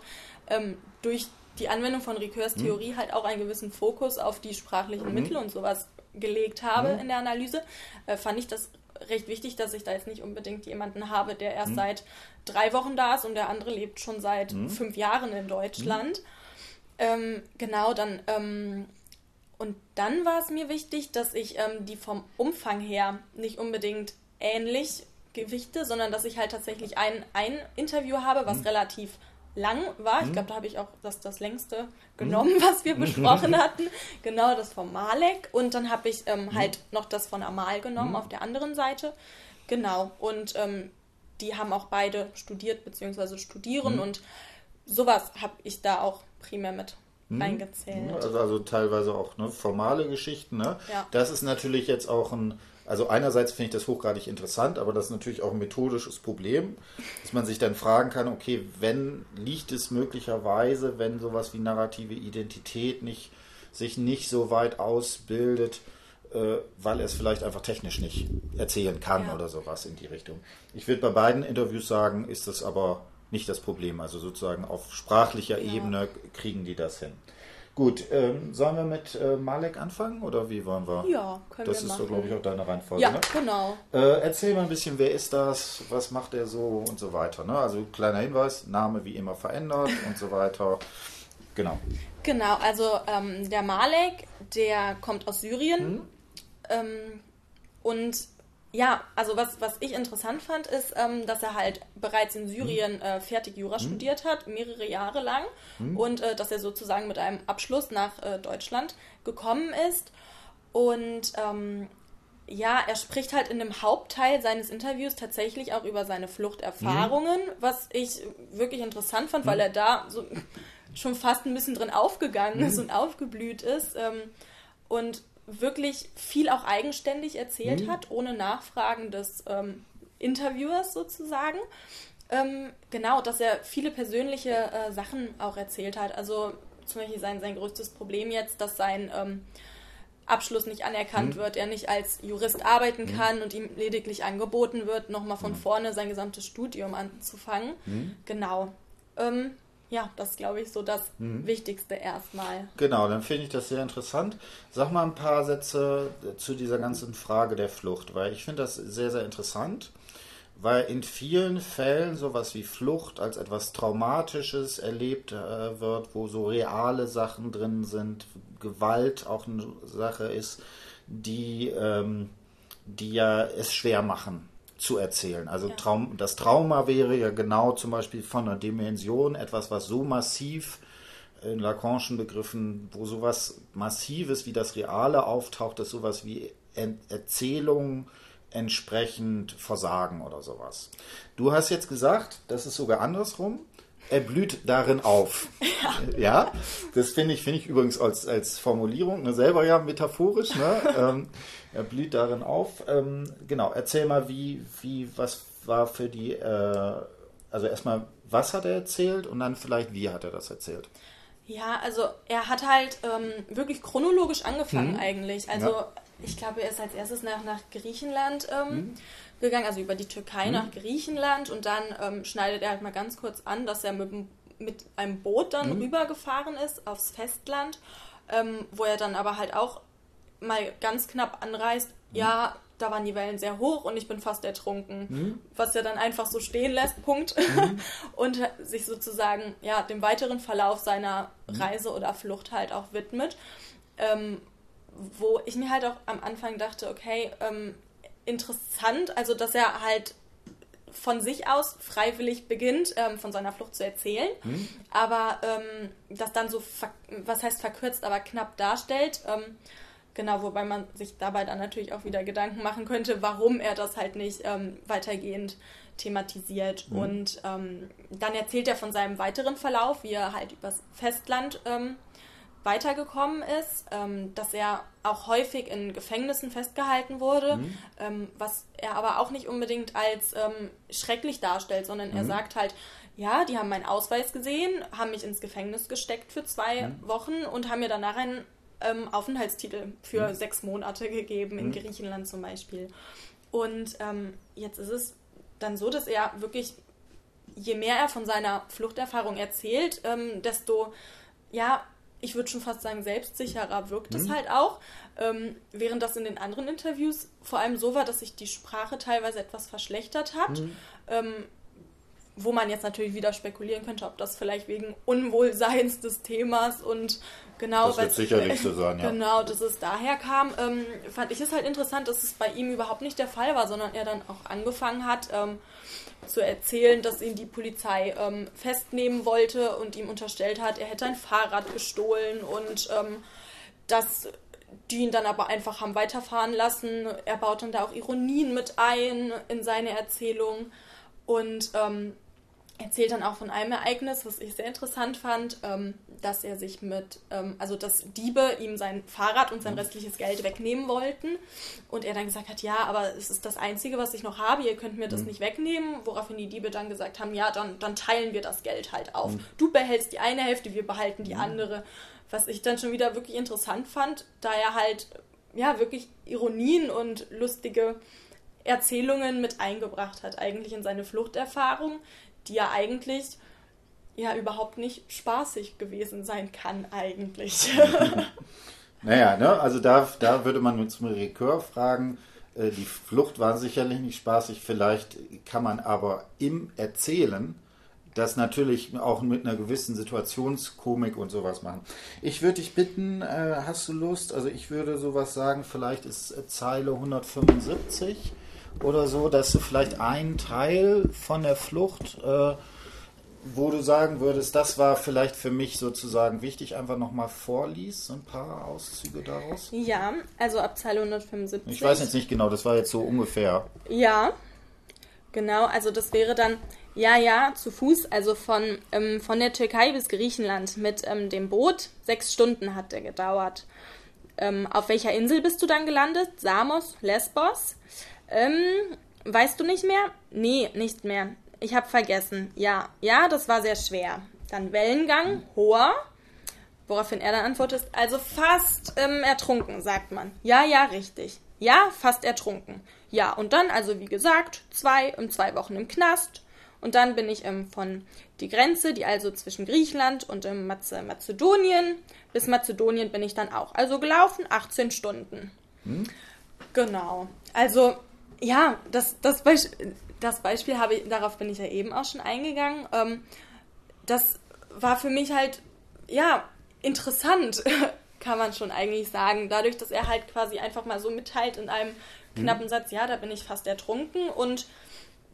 ähm, durch die Anwendung von Ricoeurs hm. Theorie hm. halt auch einen gewissen Fokus auf die sprachlichen hm. Mittel und sowas gelegt habe in der Analyse, äh, fand ich das recht wichtig, dass ich da jetzt nicht unbedingt jemanden habe, der erst seit drei Wochen da ist und der andere lebt schon seit fünf Jahren in Deutschland. Ähm, genau, dann ähm, und dann war es mir wichtig, dass ich ähm, die vom Umfang her nicht unbedingt ähnlich gewichte, sondern dass ich halt tatsächlich ein, ein Interview habe, was mhm. relativ lang war. Ich mhm. glaube, da habe ich auch das, das längste genommen, mhm. was wir besprochen hatten. Genau, das von Malek. Und dann habe ich ähm, mhm. halt noch das von Amal genommen auf der anderen Seite. Genau. Und ähm, die haben auch beide studiert bzw. studieren. Und sowas habe ich da auch primär mit hm? eingezählt. Also, also teilweise auch ne, formale Geschichten. Ne? Ja. Das ist natürlich jetzt auch ein, also einerseits finde ich das hochgradig interessant, aber das ist natürlich auch ein methodisches Problem, dass man sich dann fragen kann, okay, wenn liegt es möglicherweise, wenn sowas wie narrative Identität nicht, sich nicht so weit ausbildet, äh, weil er es vielleicht einfach technisch nicht erzählen kann ja. oder sowas in die Richtung. Ich würde bei beiden Interviews sagen, ist das aber nicht das Problem. Also sozusagen auf sprachlicher ja. Ebene kriegen die das hin. Gut, ähm, sollen wir mit äh, Malek anfangen oder wie wollen wir? Ja, können das wir Das ist so, glaube ich, auch deine Reihenfolge. Ja, ne? genau. Äh, erzähl mal ein bisschen, wer ist das, was macht er so und so weiter. Ne? Also kleiner Hinweis, Name wie immer verändert und so weiter. Genau. Genau, also ähm, der Malek, der kommt aus Syrien hm? ähm, und ja, also was, was ich interessant fand, ist, ähm, dass er halt bereits in Syrien hm. äh, fertig Jura hm. studiert hat, mehrere Jahre lang, hm. und äh, dass er sozusagen mit einem Abschluss nach äh, Deutschland gekommen ist. Und ähm, ja, er spricht halt in dem Hauptteil seines Interviews tatsächlich auch über seine Fluchterfahrungen, mhm. was ich wirklich interessant fand, mhm. weil er da so schon fast ein bisschen drin aufgegangen mhm. ist und aufgeblüht ist. Ähm, und wirklich viel auch eigenständig erzählt mhm. hat, ohne Nachfragen des ähm, Interviewers sozusagen. Ähm, genau, dass er viele persönliche äh, Sachen auch erzählt hat. Also zum Beispiel sein, sein größtes Problem jetzt, dass sein, ähm, Abschluss nicht anerkannt mhm. wird, er nicht als Jurist arbeiten mhm. kann und ihm lediglich angeboten wird, nochmal von mhm. vorne sein gesamtes Studium anzufangen. Mhm. Genau. Ähm, ja, das ist, glaube ich, so das mhm. Wichtigste erstmal. Genau, dann finde ich das sehr interessant. Sag mal ein paar Sätze zu dieser ganzen Frage der Flucht, weil ich finde das sehr, sehr interessant, weil in vielen Fällen sowas wie Flucht als etwas Traumatisches erlebt äh, wird, wo so reale Sachen drin sind, Gewalt auch eine Sache ist, die, ähm, die ja es schwer machen zu erzählen. Also ja. Traum, das Trauma wäre ja genau zum Beispiel von einer Dimension etwas, was so massiv in Lacanischen Begriffen, wo sowas Massives wie das Reale auftaucht, dass sowas wie Erzählung entsprechend versagen oder sowas. Du hast jetzt gesagt, das ist sogar andersrum. Er blüht darin auf. Ja, ja das finde ich, finde ich übrigens als, als Formulierung, ne, selber ja metaphorisch, ne? ähm, er blüht darin auf. Ähm, genau, erzähl mal, wie, wie, was war für die, äh, also erstmal, was hat er erzählt und dann vielleicht, wie hat er das erzählt? Ja, also er hat halt ähm, wirklich chronologisch angefangen mhm. eigentlich. Also ja. Ich glaube, er ist als erstes nach, nach Griechenland ähm, mhm. gegangen, also über die Türkei mhm. nach Griechenland und dann ähm, schneidet er halt mal ganz kurz an, dass er mit, mit einem Boot dann mhm. rübergefahren ist aufs Festland, ähm, wo er dann aber halt auch mal ganz knapp anreißt, mhm. ja, da waren die Wellen sehr hoch und ich bin fast ertrunken. Mhm. Was er dann einfach so stehen lässt, Punkt. Mhm. und sich sozusagen ja, dem weiteren Verlauf seiner mhm. Reise oder Flucht halt auch widmet. Ähm, wo ich mir halt auch am Anfang dachte, okay, ähm, interessant, also dass er halt von sich aus freiwillig beginnt, ähm, von seiner Flucht zu erzählen, mhm. aber ähm, das dann so, was heißt verkürzt, aber knapp darstellt. Ähm, Genau, wobei man sich dabei dann natürlich auch wieder Gedanken machen könnte, warum er das halt nicht ähm, weitergehend thematisiert. Mhm. Und ähm, dann erzählt er von seinem weiteren Verlauf, wie er halt übers Festland ähm, weitergekommen ist, ähm, dass er auch häufig in Gefängnissen festgehalten wurde, mhm. Ähm, was er aber auch nicht unbedingt als ähm, schrecklich darstellt, sondern mhm. er sagt halt, ja, die haben meinen Ausweis gesehen, haben mich ins Gefängnis gesteckt für zwei mhm. Wochen und haben mir danach einen ähm, Aufenthaltstitel für mhm. sechs Monate gegeben, in mhm. Griechenland zum Beispiel. Und ähm, jetzt ist es dann so, dass er wirklich, je mehr er von seiner Fluchterfahrung erzählt, ähm, desto, ja, ich würde schon fast sagen, selbstsicherer wirkt mhm. es halt auch. Ähm, während das in den anderen Interviews vor allem so war, dass sich die Sprache teilweise etwas verschlechtert hat. Mhm. Ähm, wo man jetzt natürlich wieder spekulieren könnte, ob das vielleicht wegen Unwohlseins des Themas und genau, das wird sicherlich so sein, ja. Genau, dass es daher kam, ähm, fand ich es halt interessant, dass es bei ihm überhaupt nicht der Fall war, sondern er dann auch angefangen hat ähm, zu erzählen, dass ihn die Polizei ähm, festnehmen wollte und ihm unterstellt hat, er hätte ein Fahrrad gestohlen und ähm, dass die ihn dann aber einfach haben weiterfahren lassen. Er baut dann da auch Ironien mit ein in seine Erzählung und ähm, erzählt dann auch von einem Ereignis, was ich sehr interessant fand, ähm, dass er sich mit, ähm, also dass Diebe ihm sein Fahrrad und sein mhm. restliches Geld wegnehmen wollten und er dann gesagt hat, ja, aber es ist das Einzige, was ich noch habe, ihr könnt mir das mhm. nicht wegnehmen, woraufhin die Diebe dann gesagt haben, ja, dann, dann teilen wir das Geld halt auf. Mhm. Du behältst die eine Hälfte, wir behalten die mhm. andere. Was ich dann schon wieder wirklich interessant fand, da er halt, ja, wirklich Ironien und lustige Erzählungen mit eingebracht hat, eigentlich in seine Fluchterfahrung, die ja eigentlich ja überhaupt nicht spaßig gewesen sein kann, eigentlich. naja, ne, also da, da würde man mit Rekör fragen, äh, die Flucht war sicherlich nicht spaßig, vielleicht kann man aber im Erzählen das natürlich auch mit einer gewissen Situationskomik und sowas machen. Ich würde dich bitten, äh, hast du Lust? Also ich würde sowas sagen, vielleicht ist Zeile 175 oder so, dass du vielleicht einen Teil von der Flucht, äh, wo du sagen würdest, das war vielleicht für mich sozusagen wichtig, einfach nochmal vorliest, so ein paar Auszüge daraus? Ja, also ab Zeile 175. Ich weiß jetzt nicht genau, das war jetzt so ungefähr. Ja, genau, also das wäre dann, ja, ja, zu Fuß, also von, ähm, von der Türkei bis Griechenland mit ähm, dem Boot. Sechs Stunden hat der gedauert. Ähm, auf welcher Insel bist du dann gelandet? Samos, Lesbos? Ähm, weißt du nicht mehr? Nee, nicht mehr. Ich habe vergessen. Ja, ja, das war sehr schwer. Dann Wellengang, hoher. Woraufhin er dann antwortet, also fast ähm, ertrunken, sagt man. Ja, ja, richtig. Ja, fast ertrunken. Ja, und dann, also wie gesagt, zwei und zwei Wochen im Knast. Und dann bin ich ähm, von die Grenze, die also zwischen Griechenland und ähm, Mazedonien, bis Mazedonien bin ich dann auch. Also gelaufen 18 Stunden. Hm? Genau. Also, ja, das, das, Beisp das Beispiel habe ich, darauf bin ich ja eben auch schon eingegangen. Ähm, das war für mich halt, ja, interessant, kann man schon eigentlich sagen. Dadurch, dass er halt quasi einfach mal so mitteilt in einem knappen mhm. Satz, ja, da bin ich fast ertrunken und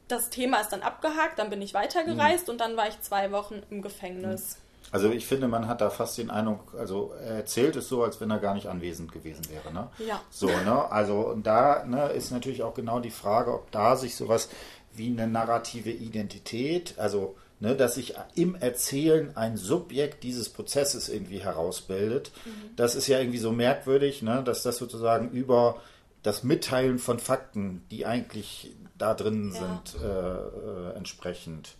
das Thema ist dann abgehakt, dann bin ich weitergereist mhm. und dann war ich zwei Wochen im Gefängnis. Mhm. Also ich finde, man hat da fast den Eindruck, also er erzählt es so, als wenn er gar nicht anwesend gewesen wäre. Ne? Ja. So, ne? Also und da ne, ist natürlich auch genau die Frage, ob da sich sowas wie eine narrative Identität, also ne, dass sich im Erzählen ein Subjekt dieses Prozesses irgendwie herausbildet. Mhm. Das ist ja irgendwie so merkwürdig, ne, dass das sozusagen über das Mitteilen von Fakten, die eigentlich da drin ja. sind, äh, äh, entsprechend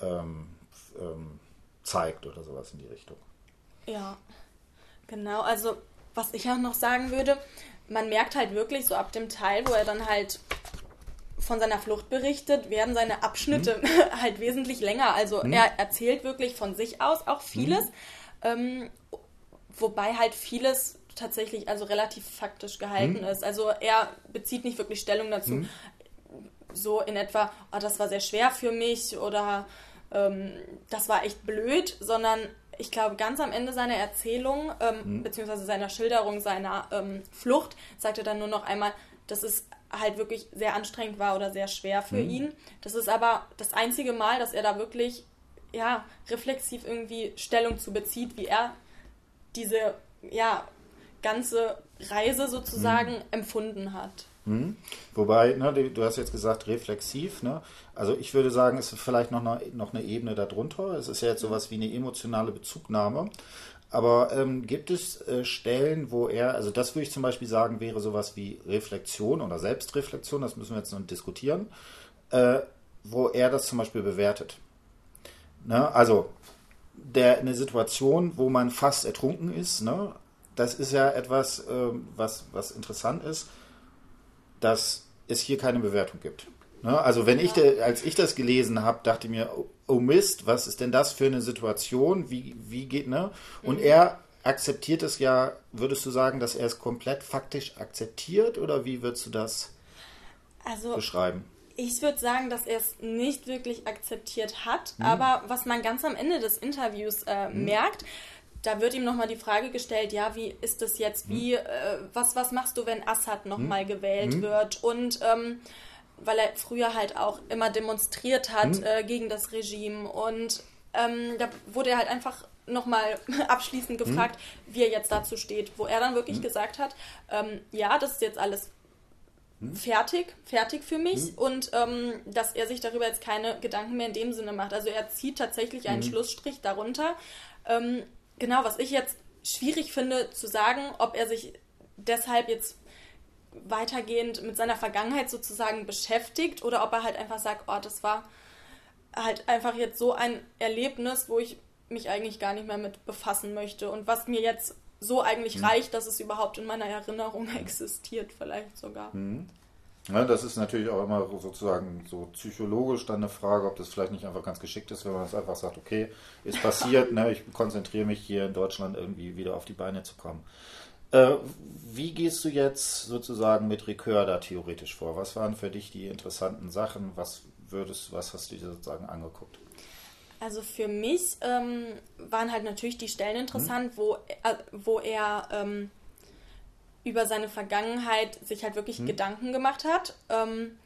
ähm, ähm, zeigt oder sowas in die Richtung. Ja, genau. Also was ich auch noch sagen würde, man merkt halt wirklich so ab dem Teil, wo er dann halt von seiner Flucht berichtet, werden seine Abschnitte mhm. halt wesentlich länger. Also mhm. er erzählt wirklich von sich aus auch vieles, mhm. ähm, wobei halt vieles tatsächlich also relativ faktisch gehalten mhm. ist. Also er bezieht nicht wirklich Stellung dazu. Mhm. So in etwa, oh, das war sehr schwer für mich oder ähm, das war echt blöd, sondern ich glaube, ganz am Ende seiner Erzählung, ähm, mhm. beziehungsweise seiner Schilderung seiner ähm, Flucht, sagt er dann nur noch einmal, das ist halt wirklich sehr anstrengend war oder sehr schwer für mhm. ihn. Das ist aber das einzige Mal, dass er da wirklich ja, reflexiv irgendwie Stellung zu bezieht, wie er diese ja, ganze Reise sozusagen mhm. empfunden hat. Mhm. Wobei, ne, du hast jetzt gesagt, reflexiv. Ne? Also ich würde sagen, es ist vielleicht noch eine, noch eine Ebene darunter. Es ist ja jetzt sowas wie eine emotionale Bezugnahme. Aber ähm, gibt es äh, Stellen, wo er, also das würde ich zum Beispiel sagen, wäre sowas wie Reflexion oder Selbstreflexion, das müssen wir jetzt noch diskutieren, äh, wo er das zum Beispiel bewertet. Ne? Also der, eine Situation, wo man fast ertrunken ist, ne? das ist ja etwas, äh, was, was interessant ist, dass es hier keine Bewertung gibt. Ne? Also wenn ich, de, als ich das gelesen habe, dachte ich mir, oh Mist, was ist denn das für eine Situation? Wie, wie geht, ne? Und mhm. er akzeptiert es ja, würdest du sagen, dass er es komplett faktisch akzeptiert oder wie würdest du das also, beschreiben? Ich würde sagen, dass er es nicht wirklich akzeptiert hat, mhm. aber was man ganz am Ende des Interviews äh, mhm. merkt, da wird ihm nochmal die Frage gestellt, ja, wie ist das jetzt, wie, mhm. äh, was, was machst du, wenn Assad nochmal mhm. gewählt mhm. wird? Und ähm, weil er früher halt auch immer demonstriert hat mhm. äh, gegen das Regime. Und ähm, da wurde er halt einfach nochmal abschließend gefragt, mhm. wie er jetzt dazu steht, wo er dann wirklich mhm. gesagt hat, ähm, ja, das ist jetzt alles hm? fertig, fertig für mich hm? und ähm, dass er sich darüber jetzt keine Gedanken mehr in dem Sinne macht. Also er zieht tatsächlich einen hm? Schlussstrich darunter. Ähm, genau, was ich jetzt schwierig finde zu sagen, ob er sich deshalb jetzt weitergehend mit seiner Vergangenheit sozusagen beschäftigt oder ob er halt einfach sagt, oh, das war halt einfach jetzt so ein Erlebnis, wo ich mich eigentlich gar nicht mehr mit befassen möchte und was mir jetzt so eigentlich mhm. reicht, dass es überhaupt in meiner Erinnerung existiert, vielleicht sogar. Mhm. Ja, das ist natürlich auch immer sozusagen so psychologisch dann eine Frage, ob das vielleicht nicht einfach ganz geschickt ist, wenn man es einfach sagt, okay, ist passiert, ne, ich konzentriere mich hier in Deutschland irgendwie wieder auf die Beine zu kommen. Äh, wie gehst du jetzt sozusagen mit Recur da theoretisch vor? Was waren für dich die interessanten Sachen? Was würdest, was hast du dir sozusagen angeguckt? Also für mich ähm, waren halt natürlich die Stellen interessant, hm. wo, äh, wo er ähm, über seine Vergangenheit sich halt wirklich hm. Gedanken gemacht hat. Ähm,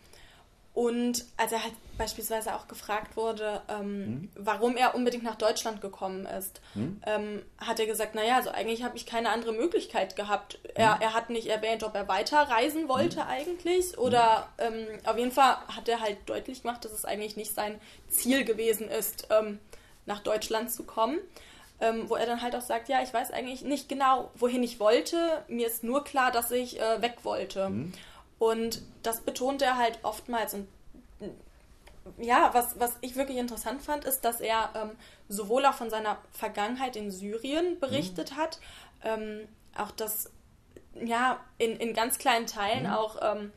und als er halt beispielsweise auch gefragt wurde, ähm, hm? warum er unbedingt nach Deutschland gekommen ist, hm? ähm, hat er gesagt, naja, also eigentlich habe ich keine andere Möglichkeit gehabt. Er, hm? er hat nicht erwähnt, ob er weiterreisen wollte hm? eigentlich. Oder ähm, auf jeden Fall hat er halt deutlich gemacht, dass es eigentlich nicht sein Ziel gewesen ist, ähm, nach Deutschland zu kommen. Ähm, wo er dann halt auch sagt, ja, ich weiß eigentlich nicht genau, wohin ich wollte. Mir ist nur klar, dass ich äh, weg wollte. Hm? Und das betont er halt oftmals und ja, was, was ich wirklich interessant fand, ist, dass er ähm, sowohl auch von seiner Vergangenheit in Syrien berichtet mhm. hat, ähm, auch das, ja, in, in ganz kleinen Teilen mhm. auch ähm,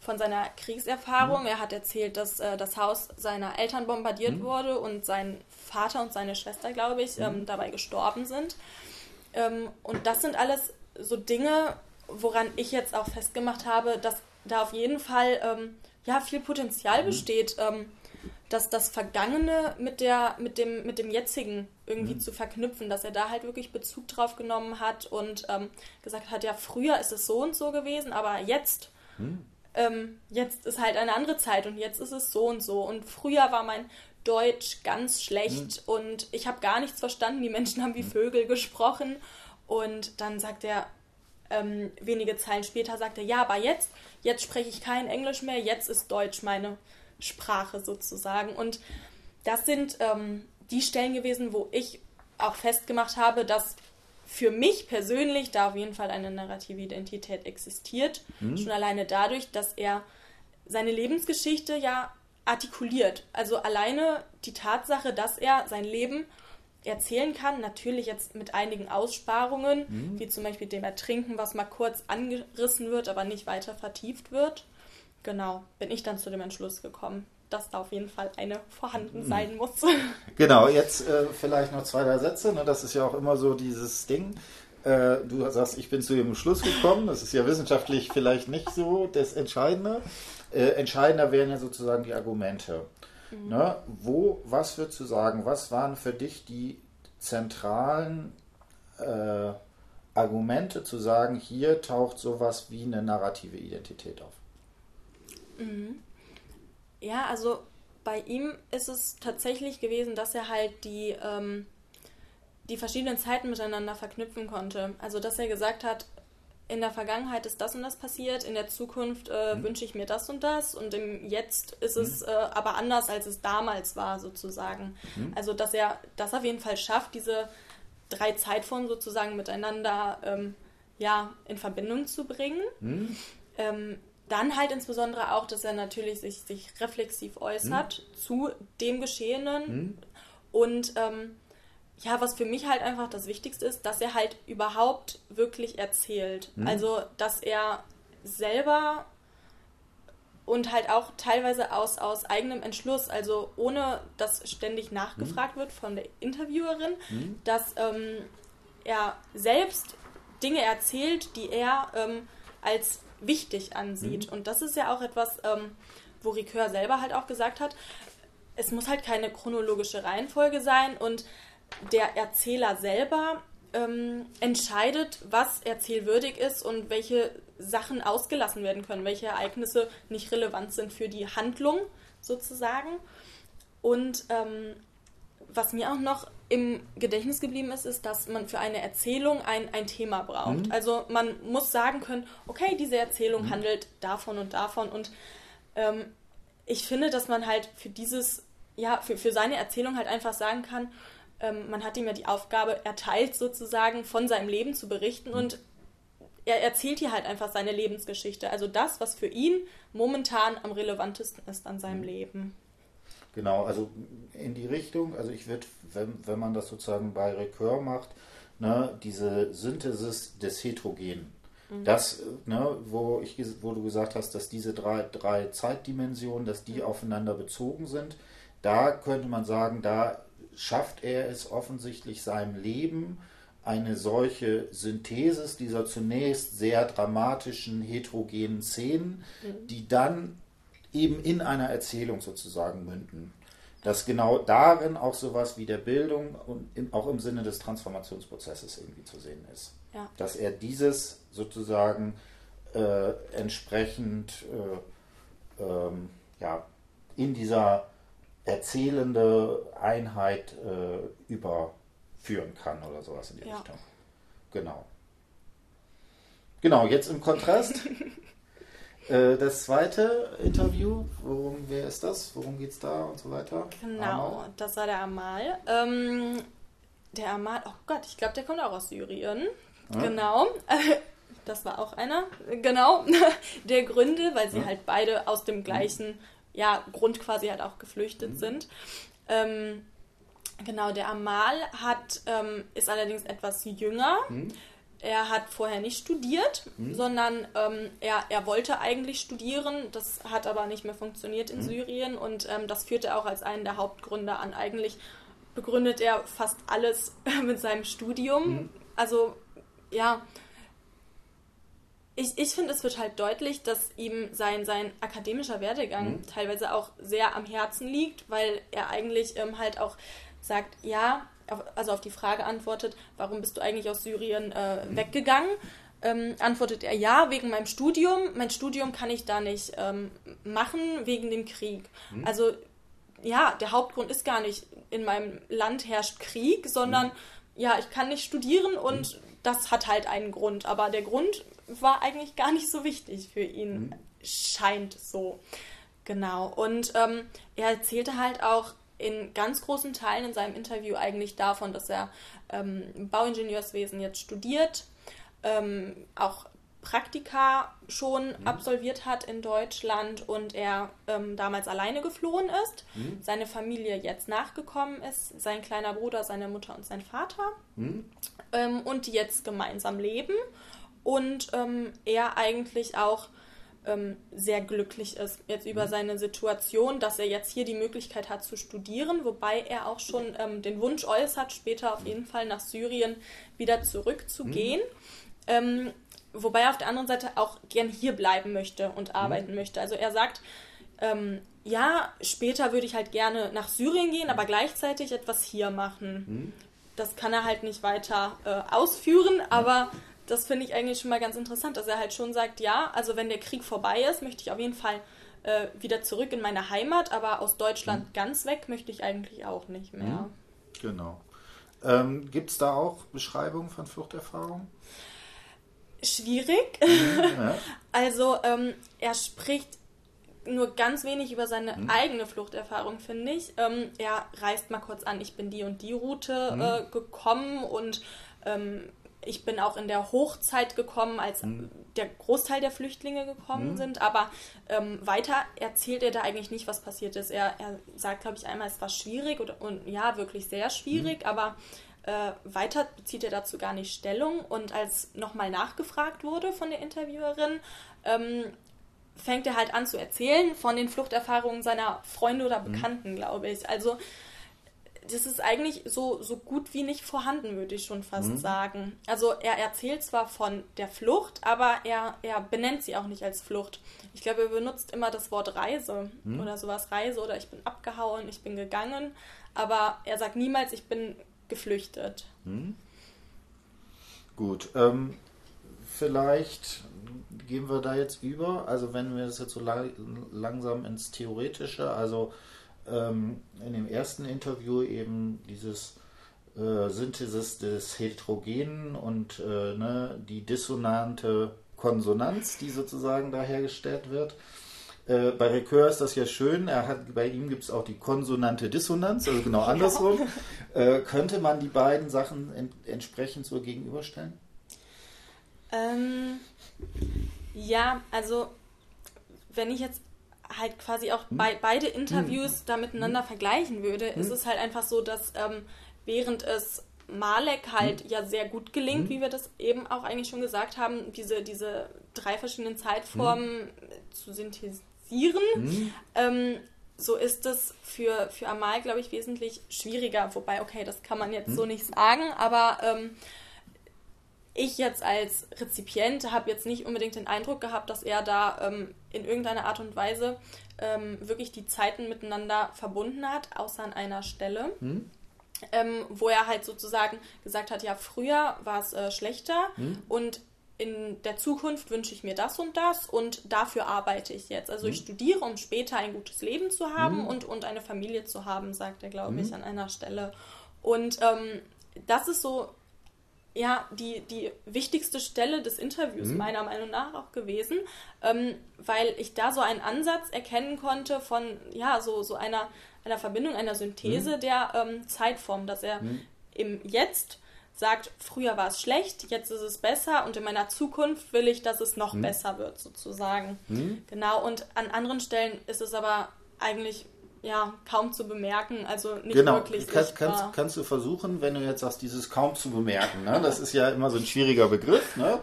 von seiner Kriegserfahrung. Mhm. Er hat erzählt, dass äh, das Haus seiner Eltern bombardiert mhm. wurde und sein Vater und seine Schwester, glaube ich, ähm, mhm. dabei gestorben sind. Ähm, und das sind alles so Dinge, woran ich jetzt auch festgemacht habe, dass da auf jeden Fall ähm, ja, viel Potenzial mhm. besteht, ähm, dass das Vergangene mit, der, mit, dem, mit dem Jetzigen irgendwie mhm. zu verknüpfen, dass er da halt wirklich Bezug drauf genommen hat und ähm, gesagt hat, ja, früher ist es so und so gewesen, aber jetzt, mhm. Ähm, jetzt ist halt eine andere Zeit und jetzt ist es so und so. Und früher war mein Deutsch ganz schlecht mhm. und ich habe gar nichts verstanden, die Menschen haben wie mhm. Vögel gesprochen. Und dann sagt er, ähm, wenige Zeilen später sagt er, ja, aber jetzt, jetzt spreche ich kein Englisch mehr, jetzt ist Deutsch meine Sprache sozusagen. Und das sind ähm, die Stellen gewesen, wo ich auch festgemacht habe, dass für mich persönlich da auf jeden Fall eine narrative Identität existiert. Mhm. Schon alleine dadurch, dass er seine Lebensgeschichte ja artikuliert. Also alleine die Tatsache, dass er sein Leben erzählen kann. Natürlich jetzt mit einigen Aussparungen, mhm. wie zum Beispiel dem Ertrinken, was mal kurz angerissen wird, aber nicht weiter vertieft wird. Genau, bin ich dann zu dem Entschluss gekommen, dass da auf jeden Fall eine vorhanden mhm. sein muss. Genau, jetzt äh, vielleicht noch zwei, drei Sätze. Ne? Das ist ja auch immer so dieses Ding. Äh, du sagst, ich bin zu dem Schluss gekommen. Das ist ja wissenschaftlich vielleicht nicht so das Entscheidende. Äh, entscheidender wären ja sozusagen die Argumente. Mhm. Ne? Wo, was würdest du sagen, was waren für dich die zentralen äh, Argumente zu sagen, hier taucht sowas wie eine narrative Identität auf? Mhm. Ja, also bei ihm ist es tatsächlich gewesen, dass er halt die, ähm, die verschiedenen Zeiten miteinander verknüpfen konnte. Also dass er gesagt hat, in der Vergangenheit ist das und das passiert, in der Zukunft äh, mhm. wünsche ich mir das und das und im Jetzt ist mhm. es äh, aber anders, als es damals war, sozusagen. Mhm. Also, dass er das auf jeden Fall schafft, diese drei Zeitformen sozusagen miteinander ähm, ja, in Verbindung zu bringen. Mhm. Ähm, dann halt insbesondere auch, dass er natürlich sich, sich reflexiv äußert mhm. zu dem Geschehenen mhm. und ähm, ja, was für mich halt einfach das Wichtigste ist, dass er halt überhaupt wirklich erzählt. Mhm. Also, dass er selber und halt auch teilweise aus, aus eigenem Entschluss, also ohne dass ständig nachgefragt mhm. wird von der Interviewerin, mhm. dass ähm, er selbst Dinge erzählt, die er ähm, als wichtig ansieht. Mhm. Und das ist ja auch etwas, ähm, wo Ricoeur selber halt auch gesagt hat, es muss halt keine chronologische Reihenfolge sein und der Erzähler selber ähm, entscheidet, was erzählwürdig ist und welche Sachen ausgelassen werden können, welche Ereignisse nicht relevant sind für die Handlung sozusagen. Und ähm, was mir auch noch im Gedächtnis geblieben ist, ist, dass man für eine Erzählung ein, ein Thema braucht. Mhm. Also man muss sagen können, okay, diese Erzählung mhm. handelt davon und davon. Und ähm, ich finde, dass man halt für dieses, ja, für, für seine Erzählung halt einfach sagen kann, ähm, man hat ihm ja die Aufgabe erteilt, sozusagen von seinem Leben zu berichten und er erzählt hier halt einfach seine Lebensgeschichte. Also das, was für ihn momentan am relevantesten ist an seinem Leben. Genau, also in die Richtung, also ich würde, wenn, wenn man das sozusagen bei Recur macht, ne, diese Synthesis des Heterogenen. Mhm. Das, ne, wo, ich, wo du gesagt hast, dass diese drei, drei Zeitdimensionen, dass die mhm. aufeinander bezogen sind, da könnte man sagen, da schafft er es offensichtlich seinem Leben, eine solche Synthesis dieser zunächst sehr dramatischen, heterogenen Szenen, mhm. die dann eben in einer Erzählung sozusagen münden. Dass genau darin auch sowas wie der Bildung und im, auch im Sinne des Transformationsprozesses irgendwie zu sehen ist. Ja. Dass er dieses sozusagen äh, entsprechend äh, ähm, ja, in dieser erzählende Einheit äh, überführen kann oder sowas in die ja. Richtung. Genau. Genau, jetzt im Kontrast. äh, das zweite Interview, worum, wer ist das? Worum geht es da und so weiter? Genau, Amal. das war der Amal. Ähm, der Amal, oh Gott, ich glaube, der kommt auch aus Syrien. Ja. Genau. Das war auch einer, genau, der Gründe, weil sie ja. halt beide aus dem gleichen ja, Grund quasi halt auch geflüchtet mhm. sind. Ähm, genau, der Amal hat, ähm, ist allerdings etwas jünger. Mhm. Er hat vorher nicht studiert, mhm. sondern ähm, er, er wollte eigentlich studieren. Das hat aber nicht mehr funktioniert in mhm. Syrien und ähm, das führte auch als einen der Hauptgründe an. Eigentlich begründet er fast alles mit seinem Studium. Mhm. Also ja, ich, ich finde, es wird halt deutlich, dass ihm sein, sein akademischer Werdegang mhm. teilweise auch sehr am Herzen liegt, weil er eigentlich ähm, halt auch sagt, ja, also auf die Frage antwortet, warum bist du eigentlich aus Syrien äh, weggegangen? Ähm, antwortet er ja, wegen meinem Studium. Mein Studium kann ich da nicht ähm, machen, wegen dem Krieg. Mhm. Also ja, der Hauptgrund ist gar nicht, in meinem Land herrscht Krieg, sondern mhm. ja, ich kann nicht studieren und mhm. das hat halt einen Grund. Aber der Grund war eigentlich gar nicht so wichtig für ihn, mhm. scheint so. Genau. Und ähm, er erzählte halt auch in ganz großen Teilen in seinem Interview eigentlich davon, dass er ähm, Bauingenieurswesen jetzt studiert, ähm, auch Praktika schon mhm. absolviert hat in Deutschland und er ähm, damals alleine geflohen ist, mhm. seine Familie jetzt nachgekommen ist, sein kleiner Bruder, seine Mutter und sein Vater mhm. ähm, und die jetzt gemeinsam leben und ähm, er eigentlich auch ähm, sehr glücklich ist jetzt über mhm. seine Situation, dass er jetzt hier die Möglichkeit hat zu studieren, wobei er auch schon ähm, den Wunsch äußert, später auf jeden Fall nach Syrien wieder zurückzugehen. Mhm. Ähm, wobei er auf der anderen Seite auch gern hier bleiben möchte und mhm. arbeiten mhm. möchte. Also er sagt, ähm, ja, später würde ich halt gerne nach Syrien gehen, aber gleichzeitig etwas hier machen. Mhm. Das kann er halt nicht weiter äh, ausführen, aber das finde ich eigentlich schon mal ganz interessant, dass er halt schon sagt, ja, also wenn der Krieg vorbei ist, möchte ich auf jeden Fall äh, wieder zurück in meine Heimat, aber aus Deutschland mhm. ganz weg möchte ich eigentlich auch nicht mehr. Mhm. Genau. Ähm, Gibt es da auch Beschreibungen von Fluchterfahrungen? Schwierig. Mhm, ja. also ähm, er spricht nur ganz wenig über seine mhm. eigene Fluchterfahrung, finde ich. Ähm, er reist mal kurz an, ich bin die und die Route mhm. äh, gekommen und ähm, ich bin auch in der Hochzeit gekommen, als mhm. der Großteil der Flüchtlinge gekommen mhm. sind. Aber ähm, weiter erzählt er da eigentlich nicht, was passiert ist. Er, er sagt, glaube ich, einmal, es war schwierig und, und ja, wirklich sehr schwierig, mhm. aber äh, weiter bezieht er dazu gar nicht Stellung. Und als nochmal nachgefragt wurde von der Interviewerin, ähm, fängt er halt an zu erzählen von den Fluchterfahrungen seiner Freunde oder mhm. Bekannten, glaube ich. Also das ist eigentlich so, so gut wie nicht vorhanden, würde ich schon fast mhm. sagen. Also er erzählt zwar von der Flucht, aber er, er benennt sie auch nicht als Flucht. Ich glaube, er benutzt immer das Wort Reise mhm. oder sowas Reise oder ich bin abgehauen, ich bin gegangen, aber er sagt niemals, ich bin geflüchtet. Mhm. Gut, ähm, vielleicht gehen wir da jetzt über. Also wenn wir das jetzt so lang, langsam ins Theoretische, also ähm, in dem ersten Interview eben dieses äh, Synthesis des Heterogenen und äh, ne, die dissonante Konsonanz, die sozusagen da hergestellt wird. Äh, bei Recur ist das ja schön. Er hat, bei ihm gibt es auch die konsonante Dissonanz, also genau andersrum. Äh, könnte man die beiden Sachen ent entsprechend so gegenüberstellen? Ähm, ja, also wenn ich jetzt halt quasi auch hm? bei, beide Interviews hm. da miteinander hm. vergleichen würde, ist es halt einfach so, dass ähm, während es Malek halt ja sehr gut gelingt, wie wir das eben auch eigentlich schon gesagt haben, diese, diese drei verschiedenen Zeitformen zu synthetisieren. Ähm, so ist es für, für Amal, glaube ich, wesentlich schwieriger. Wobei, okay, das kann man jetzt so nicht sagen, aber ähm, ich jetzt als Rezipient habe jetzt nicht unbedingt den Eindruck gehabt, dass er da ähm, in irgendeiner Art und Weise ähm, wirklich die Zeiten miteinander verbunden hat, außer an einer Stelle. Hm. Ähm, wo er halt sozusagen gesagt hat, ja, früher war es äh, schlechter hm. und in der Zukunft wünsche ich mir das und das und dafür arbeite ich jetzt. Also hm. ich studiere, um später ein gutes Leben zu haben hm. und, und eine Familie zu haben, sagt er, glaube ich, hm. an einer Stelle. Und ähm, das ist so ja die, die wichtigste Stelle des Interviews mhm. meiner Meinung nach auch gewesen, ähm, weil ich da so einen Ansatz erkennen konnte von ja so, so einer, einer Verbindung, einer Synthese mhm. der ähm, Zeitform, dass er mhm. im Jetzt sagt, früher war es schlecht, jetzt ist es besser und in meiner Zukunft will ich, dass es noch mhm. besser wird, sozusagen. Mhm. Genau, und an anderen Stellen ist es aber eigentlich ja kaum zu bemerken, also nicht genau. wirklich Kannst, kannst, kannst du versuchen, wenn du jetzt sagst, dieses kaum zu bemerken, ne? das ist ja immer so ein schwieriger Begriff, ne?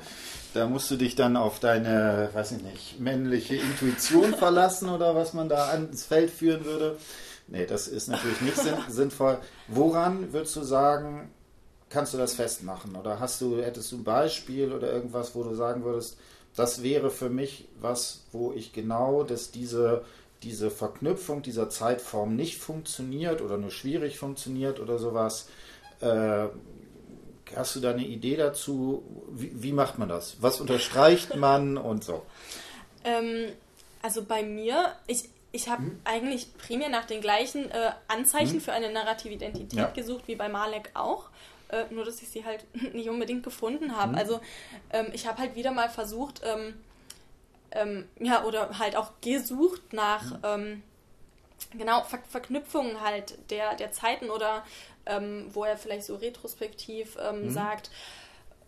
Da musst du dich dann auf deine, weiß ich nicht, männliche Intuition verlassen oder was man da ans Feld führen würde. Nee, das ist natürlich nicht sinnvoll. Woran würdest du sagen, kannst du das festmachen? Oder hast du, hättest du ein Beispiel oder irgendwas, wo du sagen würdest, das wäre für mich was, wo ich genau, dass diese, diese Verknüpfung dieser Zeitform nicht funktioniert oder nur schwierig funktioniert oder sowas. Äh, hast du da eine Idee dazu? Wie, wie, macht man das? Was unterstreicht man und so? Ähm, also bei mir, ich, ich habe hm? eigentlich primär nach den gleichen äh, Anzeichen hm? für eine narrative Identität ja. gesucht wie bei Malek auch. Äh, nur, dass ich sie halt nicht unbedingt gefunden habe. Hm? Also ähm, ich habe halt wieder mal versucht, ähm, ähm, ja, oder halt auch gesucht nach hm? ähm, genau Ver Verknüpfungen halt der, der Zeiten oder ähm, wo er vielleicht so retrospektiv ähm, hm? sagt,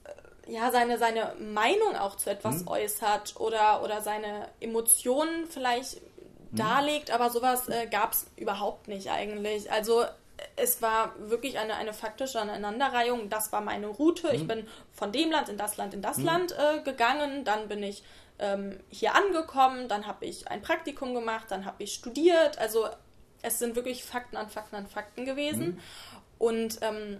äh, ja, seine, seine Meinung auch zu etwas hm. äußert oder, oder seine Emotionen vielleicht Mhm. darlegt, aber sowas äh, gab es überhaupt nicht eigentlich. Also es war wirklich eine, eine faktische Aneinanderreihung. Das war meine Route. Mhm. Ich bin von dem Land in das Land in das mhm. Land äh, gegangen. Dann bin ich ähm, hier angekommen. Dann habe ich ein Praktikum gemacht. Dann habe ich studiert. Also es sind wirklich Fakten an Fakten an Fakten gewesen. Mhm. Und ähm,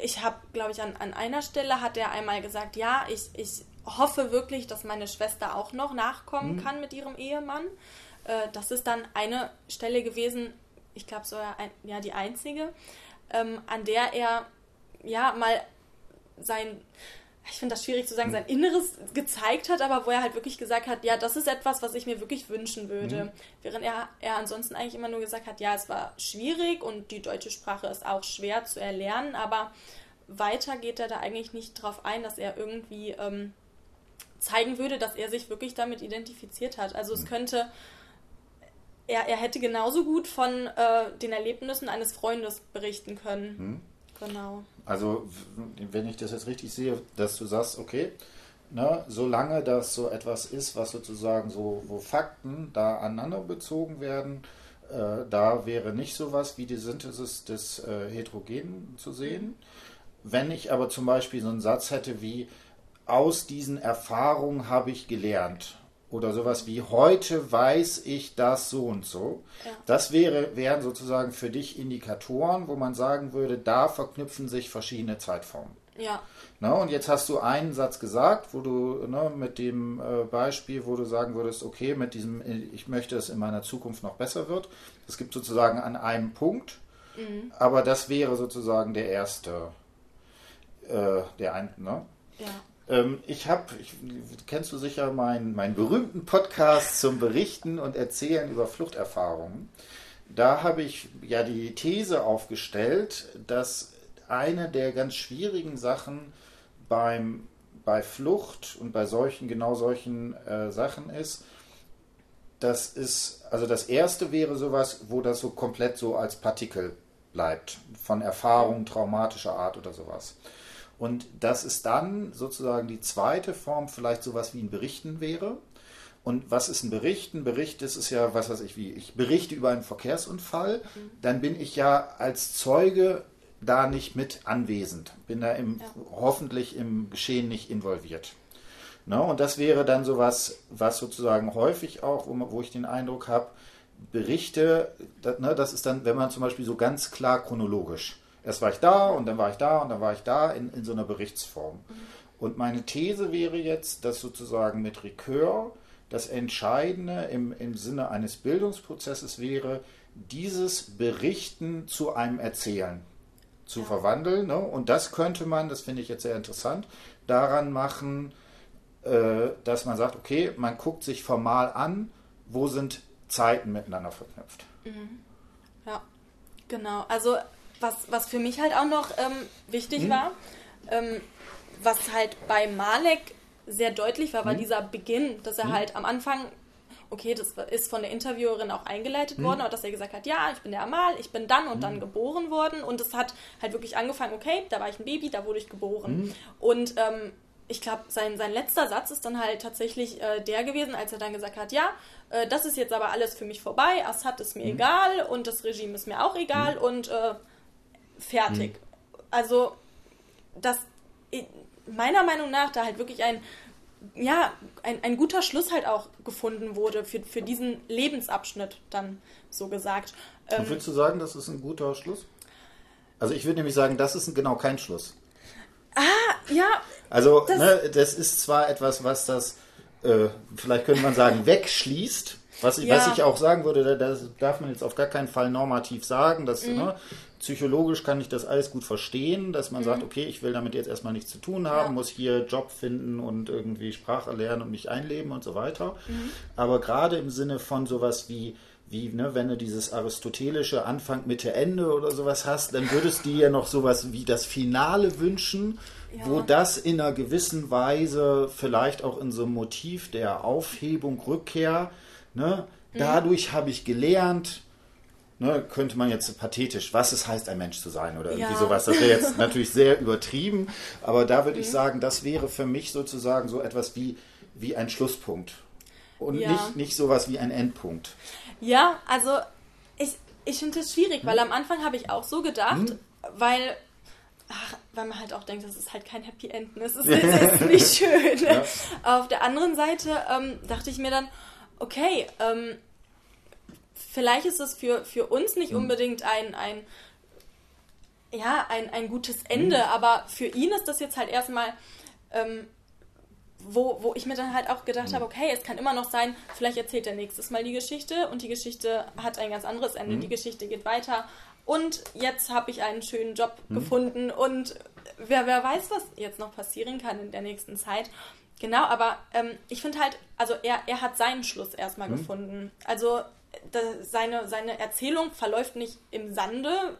ich habe, glaube ich, an, an einer Stelle hat er einmal gesagt, ja, ich, ich hoffe wirklich, dass meine Schwester auch noch nachkommen mhm. kann mit ihrem Ehemann. Äh, das ist dann eine Stelle gewesen, ich glaube so ein, ja die einzige, ähm, an der er ja mal sein, ich finde das schwierig zu sagen, hm. sein Inneres gezeigt hat, aber wo er halt wirklich gesagt hat, ja, das ist etwas, was ich mir wirklich wünschen würde. Mhm. Während er, er ansonsten eigentlich immer nur gesagt hat, ja, es war schwierig und die deutsche Sprache ist auch schwer zu erlernen, aber weiter geht er da eigentlich nicht drauf ein, dass er irgendwie ähm, zeigen würde, dass er sich wirklich damit identifiziert hat. Also es hm. könnte er, er hätte genauso gut von äh, den Erlebnissen eines Freundes berichten können. Hm. Genau. Also, wenn ich das jetzt richtig sehe, dass du sagst, okay, ne, solange das so etwas ist, was sozusagen so, wo Fakten da aneinander bezogen werden, äh, da wäre nicht sowas wie die Synthesis des äh, Heterogenen zu sehen. Wenn ich aber zum Beispiel so einen Satz hätte wie, aus diesen Erfahrungen habe ich gelernt oder sowas wie heute weiß ich das so und so. Ja. Das wäre, wären sozusagen für dich Indikatoren, wo man sagen würde, da verknüpfen sich verschiedene Zeitformen. Ja. Na, und jetzt hast du einen Satz gesagt, wo du ne, mit dem äh, Beispiel, wo du sagen würdest, okay, mit diesem, ich möchte, dass es in meiner Zukunft noch besser wird. Das gibt sozusagen an einem Punkt, mhm. aber das wäre sozusagen der erste, äh, der ein, ne? Ja. Ähm, ich habe, kennst du sicher meinen, meinen berühmten Podcast zum Berichten und Erzählen über Fluchterfahrungen. Da habe ich ja die These aufgestellt, dass eine der ganz schwierigen Sachen beim, bei Flucht und bei solchen, genau solchen äh, Sachen ist, das ist, also das erste wäre sowas, wo das so komplett so als Partikel bleibt, von Erfahrung traumatischer Art oder sowas. Und das ist dann sozusagen die zweite Form, vielleicht sowas wie ein Berichten wäre. Und was ist ein Bericht? Ein Bericht ist es ja, was weiß ich, wie ich berichte über einen Verkehrsunfall, mhm. dann bin ich ja als Zeuge da nicht mit anwesend, bin da im, ja. hoffentlich im Geschehen nicht involviert. Ne? Und das wäre dann sowas, was sozusagen häufig auch, wo, wo ich den Eindruck habe, Berichte, das, ne, das ist dann, wenn man zum Beispiel so ganz klar chronologisch Erst war ich da und dann war ich da und dann war ich da in, in so einer Berichtsform. Und meine These wäre jetzt, dass sozusagen mit Recur das Entscheidende im, im Sinne eines Bildungsprozesses wäre, dieses Berichten zu einem Erzählen zu ja. verwandeln. Ne? Und das könnte man, das finde ich jetzt sehr interessant, daran machen, äh, dass man sagt, okay, man guckt sich formal an, wo sind Zeiten miteinander verknüpft. Mhm. Ja, genau. Also was, was für mich halt auch noch ähm, wichtig hm. war, ähm, was halt bei Malek sehr deutlich war, war hm. dieser Beginn, dass er hm. halt am Anfang, okay, das ist von der Interviewerin auch eingeleitet hm. worden, aber dass er gesagt hat, ja, ich bin der Amal, ich bin dann und dann hm. geboren worden und es hat halt wirklich angefangen, okay, da war ich ein Baby, da wurde ich geboren. Hm. Und ähm, ich glaube, sein, sein letzter Satz ist dann halt tatsächlich äh, der gewesen, als er dann gesagt hat, ja, äh, das ist jetzt aber alles für mich vorbei, Assad ist mir mhm. egal und das Regime ist mir auch egal mhm. und äh, fertig. Mhm. Also, dass meiner Meinung nach da halt wirklich ein, ja, ein, ein guter Schluss halt auch gefunden wurde für, für diesen Lebensabschnitt dann so gesagt. Ähm, würdest du sagen, das ist ein guter Schluss? Also ich würde nämlich sagen, das ist genau kein Schluss. Ah, ja. Also, das, ne, das ist zwar etwas, was das, äh, vielleicht könnte man sagen, wegschließt. Was ich, ja. was ich auch sagen würde, das darf man jetzt auf gar keinen Fall normativ sagen. Dass, mhm. ne, psychologisch kann ich das alles gut verstehen, dass man mhm. sagt, okay, ich will damit jetzt erstmal nichts zu tun haben, ja. muss hier Job finden und irgendwie Sprache lernen und mich einleben und so weiter. Mhm. Aber gerade im Sinne von sowas wie wie, ne, wenn du dieses aristotelische Anfang, Mitte, Ende oder sowas hast, dann würdest du dir noch sowas wie das Finale wünschen, ja. wo das in einer gewissen Weise vielleicht auch in so einem Motiv der Aufhebung, Rückkehr, ne, mhm. dadurch habe ich gelernt, ne, könnte man jetzt pathetisch, was es heißt, ein Mensch zu sein oder irgendwie ja. sowas. Das wäre jetzt natürlich sehr übertrieben, aber da würde mhm. ich sagen, das wäre für mich sozusagen so etwas wie, wie ein Schlusspunkt und ja. nicht, nicht sowas wie ein Endpunkt. Ja, also ich, ich finde es schwierig, hm. weil am Anfang habe ich auch so gedacht, hm. weil, ach, weil man halt auch denkt, das ist halt kein Happy End. Das ist, ist nicht schön. Ja. Auf der anderen Seite ähm, dachte ich mir dann, okay, ähm, vielleicht ist es für, für uns nicht hm. unbedingt ein, ein, ja, ein, ein gutes Ende, hm. aber für ihn ist das jetzt halt erstmal ähm, wo, wo ich mir dann halt auch gedacht mhm. habe, okay, es kann immer noch sein, vielleicht erzählt er nächstes Mal die Geschichte und die Geschichte hat ein ganz anderes Ende. Mhm. Die Geschichte geht weiter und jetzt habe ich einen schönen Job mhm. gefunden und wer, wer weiß, was jetzt noch passieren kann in der nächsten Zeit. Genau, aber ähm, ich finde halt, also er, er hat seinen Schluss erstmal mhm. gefunden. Also seine, seine Erzählung verläuft nicht im Sande,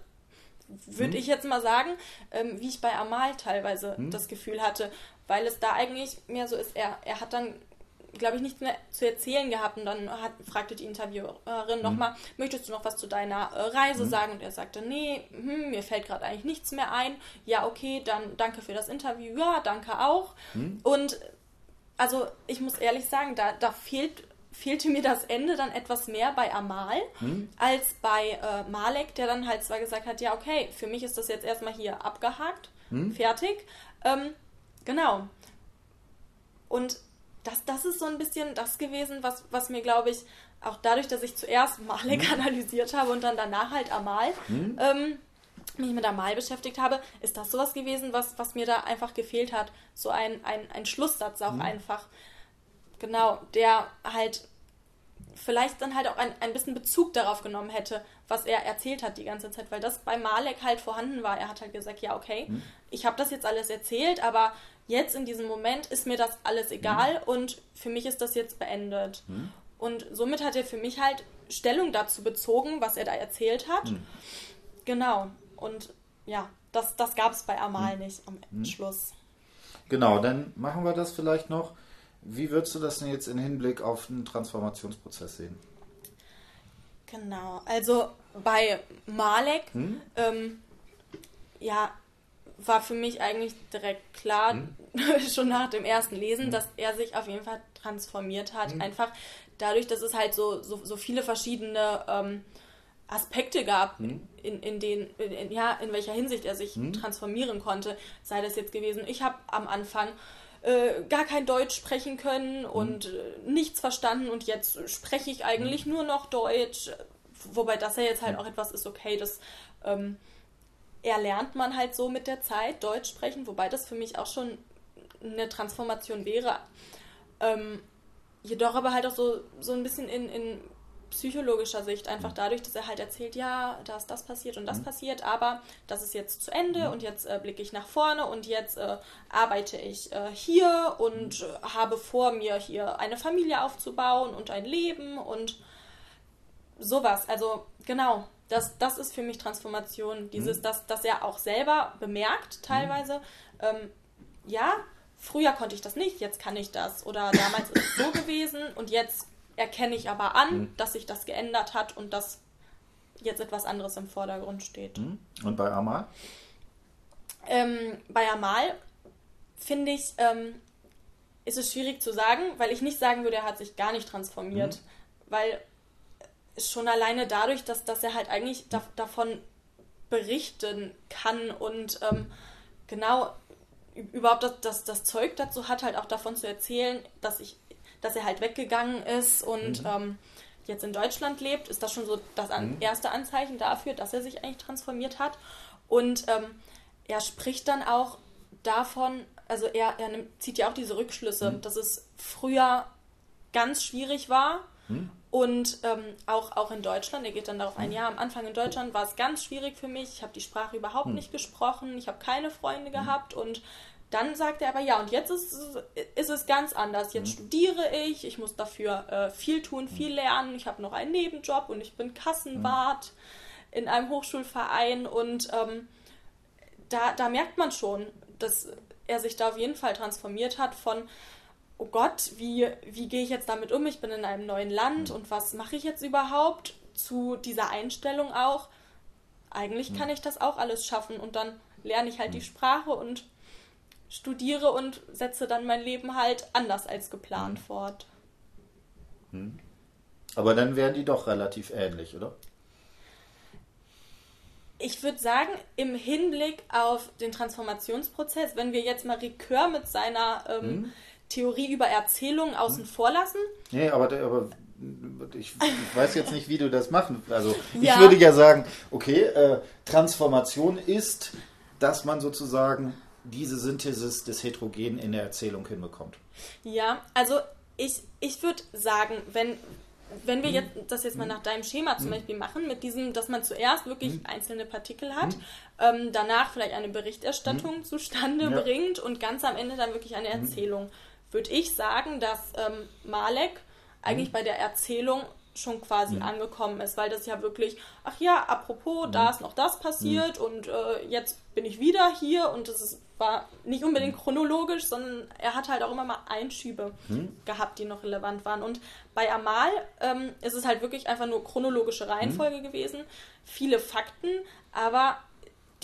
würde mhm. ich jetzt mal sagen, ähm, wie ich bei Amal teilweise mhm. das Gefühl hatte weil es da eigentlich mehr so ist, er, er hat dann, glaube ich, nichts mehr zu erzählen gehabt und dann hat, fragte die Interviewerin mhm. nochmal, möchtest du noch was zu deiner äh, Reise mhm. sagen? Und er sagte, nee, hm, mir fällt gerade eigentlich nichts mehr ein. Ja, okay, dann danke für das Interview. Ja, danke auch. Mhm. Und also ich muss ehrlich sagen, da, da fehlt fehlte mir das Ende dann etwas mehr bei Amal hm. als bei äh, Malek, der dann halt zwar gesagt hat, ja, okay, für mich ist das jetzt erstmal hier abgehakt, hm. fertig. Ähm, Genau. Und das, das ist so ein bisschen das gewesen, was, was mir, glaube ich, auch dadurch, dass ich zuerst Malek mhm. analysiert habe und dann danach halt Amal, mhm. ähm, mich mit Amal beschäftigt habe, ist das sowas gewesen, was, was mir da einfach gefehlt hat. So ein, ein, ein Schlusssatz auch mhm. einfach. Genau, der halt vielleicht dann halt auch ein, ein bisschen Bezug darauf genommen hätte, was er erzählt hat die ganze Zeit, weil das bei Malek halt vorhanden war. Er hat halt gesagt, ja, okay, mhm. ich habe das jetzt alles erzählt, aber jetzt in diesem Moment ist mir das alles egal mhm. und für mich ist das jetzt beendet. Mhm. Und somit hat er für mich halt Stellung dazu bezogen, was er da erzählt hat. Mhm. Genau. Und ja, das, das gab es bei Amal mhm. nicht am mhm. Schluss. Genau, dann machen wir das vielleicht noch. Wie würdest du das denn jetzt im Hinblick auf den Transformationsprozess sehen? Genau, also bei Malek, hm? ähm, ja, war für mich eigentlich direkt klar, hm? schon nach dem ersten Lesen, hm? dass er sich auf jeden Fall transformiert hat. Hm? Einfach dadurch, dass es halt so, so, so viele verschiedene ähm, Aspekte gab, hm? in, in, den, in, ja, in welcher Hinsicht er sich hm? transformieren konnte. Sei das jetzt gewesen, ich habe am Anfang äh, gar kein Deutsch sprechen können und äh, nichts verstanden und jetzt spreche ich eigentlich nur noch Deutsch. Wobei das ja jetzt halt auch etwas ist, okay, das ähm, erlernt man halt so mit der Zeit, Deutsch sprechen, wobei das für mich auch schon eine Transformation wäre. Ähm, jedoch aber halt auch so, so ein bisschen in, in psychologischer Sicht, einfach mhm. dadurch, dass er halt erzählt, ja, da ist das passiert und das mhm. passiert, aber das ist jetzt zu Ende mhm. und jetzt äh, blicke ich nach vorne und jetzt äh, arbeite ich äh, hier und mhm. äh, habe vor, mir hier eine Familie aufzubauen und ein Leben und sowas. Also genau, das, das ist für mich Transformation. Dieses, mhm. dass, dass er auch selber bemerkt, teilweise, ähm, ja, früher konnte ich das nicht, jetzt kann ich das. Oder damals ist es so gewesen und jetzt erkenne ich aber an, mhm. dass sich das geändert hat und dass jetzt etwas anderes im Vordergrund steht. Mhm. Und bei Amal? Ähm, bei Amal finde ich, ähm, ist es schwierig zu sagen, weil ich nicht sagen würde, er hat sich gar nicht transformiert. Mhm. Weil schon alleine dadurch, dass, dass er halt eigentlich da, davon berichten kann und ähm, genau überhaupt das, das, das Zeug dazu hat, halt auch davon zu erzählen, dass ich, dass er halt weggegangen ist und mhm. ähm, jetzt in Deutschland lebt, ist das schon so das an, mhm. erste Anzeichen dafür, dass er sich eigentlich transformiert hat. Und ähm, er spricht dann auch davon, also er, er nimmt, zieht ja auch diese Rückschlüsse, mhm. dass es früher ganz schwierig war mhm. und ähm, auch, auch in Deutschland, er geht dann darauf ein, mhm. ja, am Anfang in Deutschland war es ganz schwierig für mich, ich habe die Sprache überhaupt mhm. nicht gesprochen, ich habe keine Freunde mhm. gehabt und dann sagt er aber, ja, und jetzt ist, ist es ganz anders. Jetzt mhm. studiere ich, ich muss dafür äh, viel tun, viel lernen. Ich habe noch einen Nebenjob und ich bin Kassenwart mhm. in einem Hochschulverein. Und ähm, da, da merkt man schon, dass er sich da auf jeden Fall transformiert hat von, oh Gott, wie, wie gehe ich jetzt damit um? Ich bin in einem neuen Land mhm. und was mache ich jetzt überhaupt? Zu dieser Einstellung auch, eigentlich mhm. kann ich das auch alles schaffen und dann lerne ich halt die mhm. Sprache und studiere und setze dann mein Leben halt anders als geplant mhm. fort. Mhm. Aber dann wären die doch relativ ähnlich, oder? Ich würde sagen, im Hinblick auf den Transformationsprozess, wenn wir jetzt mal Ricœur mit seiner ähm, hm? Theorie über Erzählungen außen hm? vor lassen. Nee, aber, aber ich, ich, weiß jetzt nicht, wie du das machen. Also ja. ich würde ja sagen, okay, äh, Transformation ist, dass man sozusagen diese Synthesis des Heterogenen in der Erzählung hinbekommt. Ja, also ich, ich würde sagen, wenn, wenn wir jetzt das jetzt mal nach deinem Schema zum Beispiel machen, mit diesem, dass man zuerst wirklich einzelne Partikel hat, ähm, danach vielleicht eine Berichterstattung zustande ja. bringt und ganz am Ende dann wirklich eine Erzählung, würde ich sagen, dass ähm, Malek eigentlich bei der Erzählung schon quasi mhm. angekommen ist, weil das ja wirklich, ach ja, apropos, mhm. da ist noch das passiert mhm. und äh, jetzt bin ich wieder hier und das ist, war nicht unbedingt chronologisch, sondern er hat halt auch immer mal Einschübe mhm. gehabt, die noch relevant waren. Und bei Amal ähm, ist es halt wirklich einfach nur chronologische Reihenfolge mhm. gewesen, viele Fakten, aber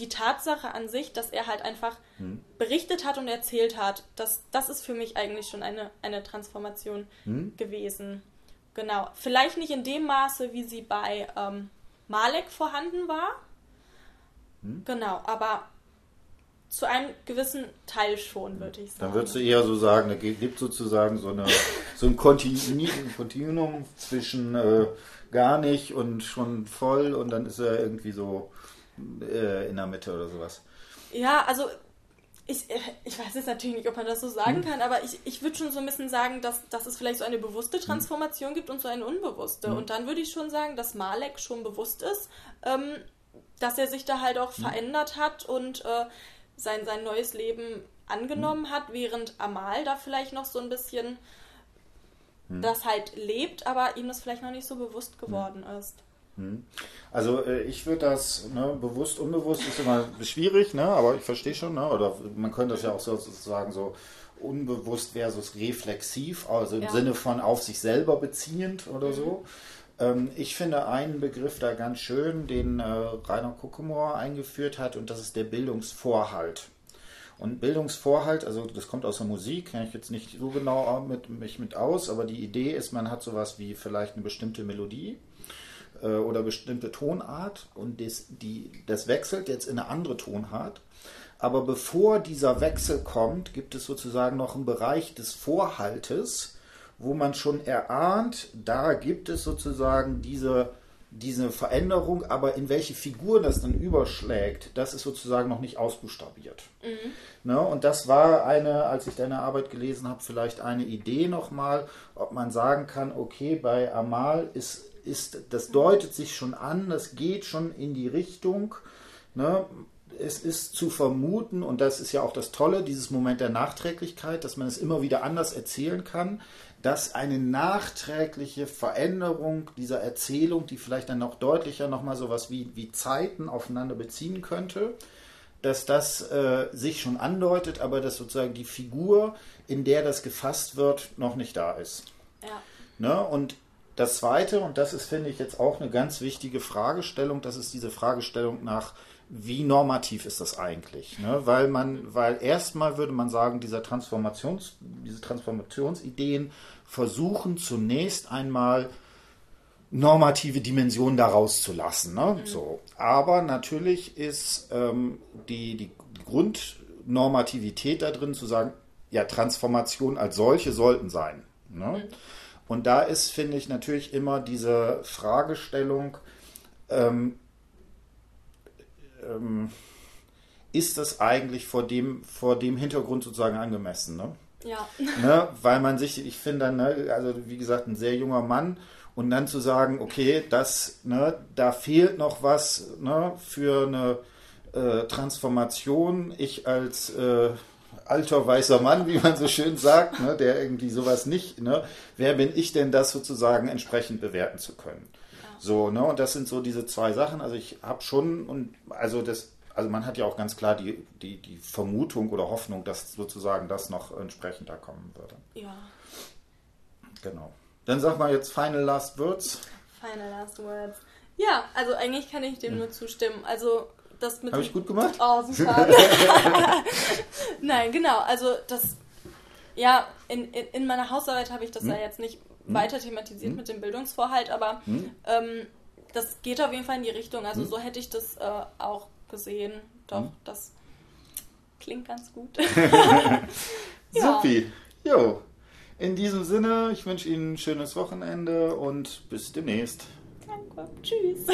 die Tatsache an sich, dass er halt einfach hm. berichtet hat und erzählt hat, das, das ist für mich eigentlich schon eine, eine Transformation hm. gewesen. Genau. Vielleicht nicht in dem Maße, wie sie bei ähm, Malek vorhanden war. Hm? Genau, aber zu einem gewissen Teil schon, würde ich sagen. Dann würdest du eher so sagen, da gibt sozusagen so, eine, so ein Kontinuum zwischen äh, gar nicht und schon voll und dann ist er irgendwie so äh, in der Mitte oder sowas. Ja, also ich, äh, ich weiß jetzt natürlich nicht, ob man das so sagen hm. kann, aber ich, ich würde schon so ein bisschen sagen, dass, dass es vielleicht so eine bewusste hm. Transformation gibt und so eine unbewusste. Hm. Und dann würde ich schon sagen, dass Malek schon bewusst ist, ähm, dass er sich da halt auch verändert hat und äh, sein, sein neues Leben angenommen hat, während Amal da vielleicht noch so ein bisschen das halt lebt, aber ihm das vielleicht noch nicht so bewusst geworden ist. Hm. Also äh, ich würde das ne, bewusst, unbewusst ist immer schwierig, ne, aber ich verstehe schon, ne, oder man könnte das ja auch sozusagen so unbewusst versus reflexiv, also im ja. Sinne von auf sich selber beziehend oder mhm. so. Ähm, ich finde einen Begriff da ganz schön, den äh, Rainer Kuckemohr eingeführt hat, und das ist der Bildungsvorhalt. Und Bildungsvorhalt, also das kommt aus der Musik, kenne ich jetzt nicht so genau mit, mich mit aus, aber die Idee ist, man hat sowas wie vielleicht eine bestimmte Melodie äh, oder bestimmte Tonart und das, die, das wechselt jetzt in eine andere Tonart. Aber bevor dieser Wechsel kommt, gibt es sozusagen noch einen Bereich des Vorhaltes, wo man schon erahnt, da gibt es sozusagen diese, diese Veränderung, aber in welche Figur das dann überschlägt, das ist sozusagen noch nicht ausbuchstabiert. Mhm. Ne, und das war eine, als ich deine Arbeit gelesen habe, vielleicht eine Idee nochmal, ob man sagen kann, okay, bei Amal ist ist, das deutet sich schon an, das geht schon in die Richtung. Ne? Es ist zu vermuten, und das ist ja auch das Tolle, dieses Moment der Nachträglichkeit, dass man es immer wieder anders erzählen kann, dass eine nachträgliche Veränderung dieser Erzählung, die vielleicht dann noch deutlicher nochmal sowas wie, wie Zeiten aufeinander beziehen könnte, dass das äh, sich schon andeutet, aber dass sozusagen die Figur, in der das gefasst wird, noch nicht da ist. Ja. Ne? Und das Zweite, und das ist, finde ich, jetzt auch eine ganz wichtige Fragestellung, das ist diese Fragestellung nach wie normativ ist das eigentlich? Ne? Weil man, weil erstmal würde man sagen, dieser Transformations, diese Transformationsideen versuchen zunächst einmal normative Dimensionen daraus zu lassen. Ne? Mhm. So. Aber natürlich ist ähm, die, die Grundnormativität da drin zu sagen, ja, Transformation als solche sollten sein. Ne? Mhm. Und da ist, finde ich, natürlich immer diese Fragestellung, ähm, ähm, ist das eigentlich vor dem, vor dem Hintergrund sozusagen angemessen? Ne? Ja. Ne? Weil man sich, ich finde, ne, also wie gesagt, ein sehr junger Mann und dann zu sagen, okay, das, ne, da fehlt noch was ne, für eine äh, Transformation. Ich als äh, alter weißer Mann, wie man so schön sagt, ne, der irgendwie sowas nicht, ne, wer bin ich denn, das sozusagen entsprechend bewerten zu können? So, ne, und das sind so diese zwei Sachen. Also ich habe schon, und also das, also man hat ja auch ganz klar die, die, die Vermutung oder Hoffnung, dass sozusagen das noch entsprechender kommen würde. Ja. Genau. Dann sag mal jetzt Final Last Words. Final Last Words. Ja, also eigentlich kann ich dem hm. nur zustimmen. Also das mit. Habe ich gut gemacht? Oh, super. Nein, genau. Also das. Ja, in, in, in meiner Hausarbeit habe ich das hm. ja jetzt nicht hm. weiter thematisiert hm. mit dem Bildungsvorhalt, aber hm. ähm, das geht auf jeden Fall in die Richtung. Also hm. so hätte ich das äh, auch gesehen. Doch, hm. das klingt ganz gut. ja. Supi. Jo. In diesem Sinne, ich wünsche Ihnen ein schönes Wochenende und bis demnächst. Danke. Tschüss.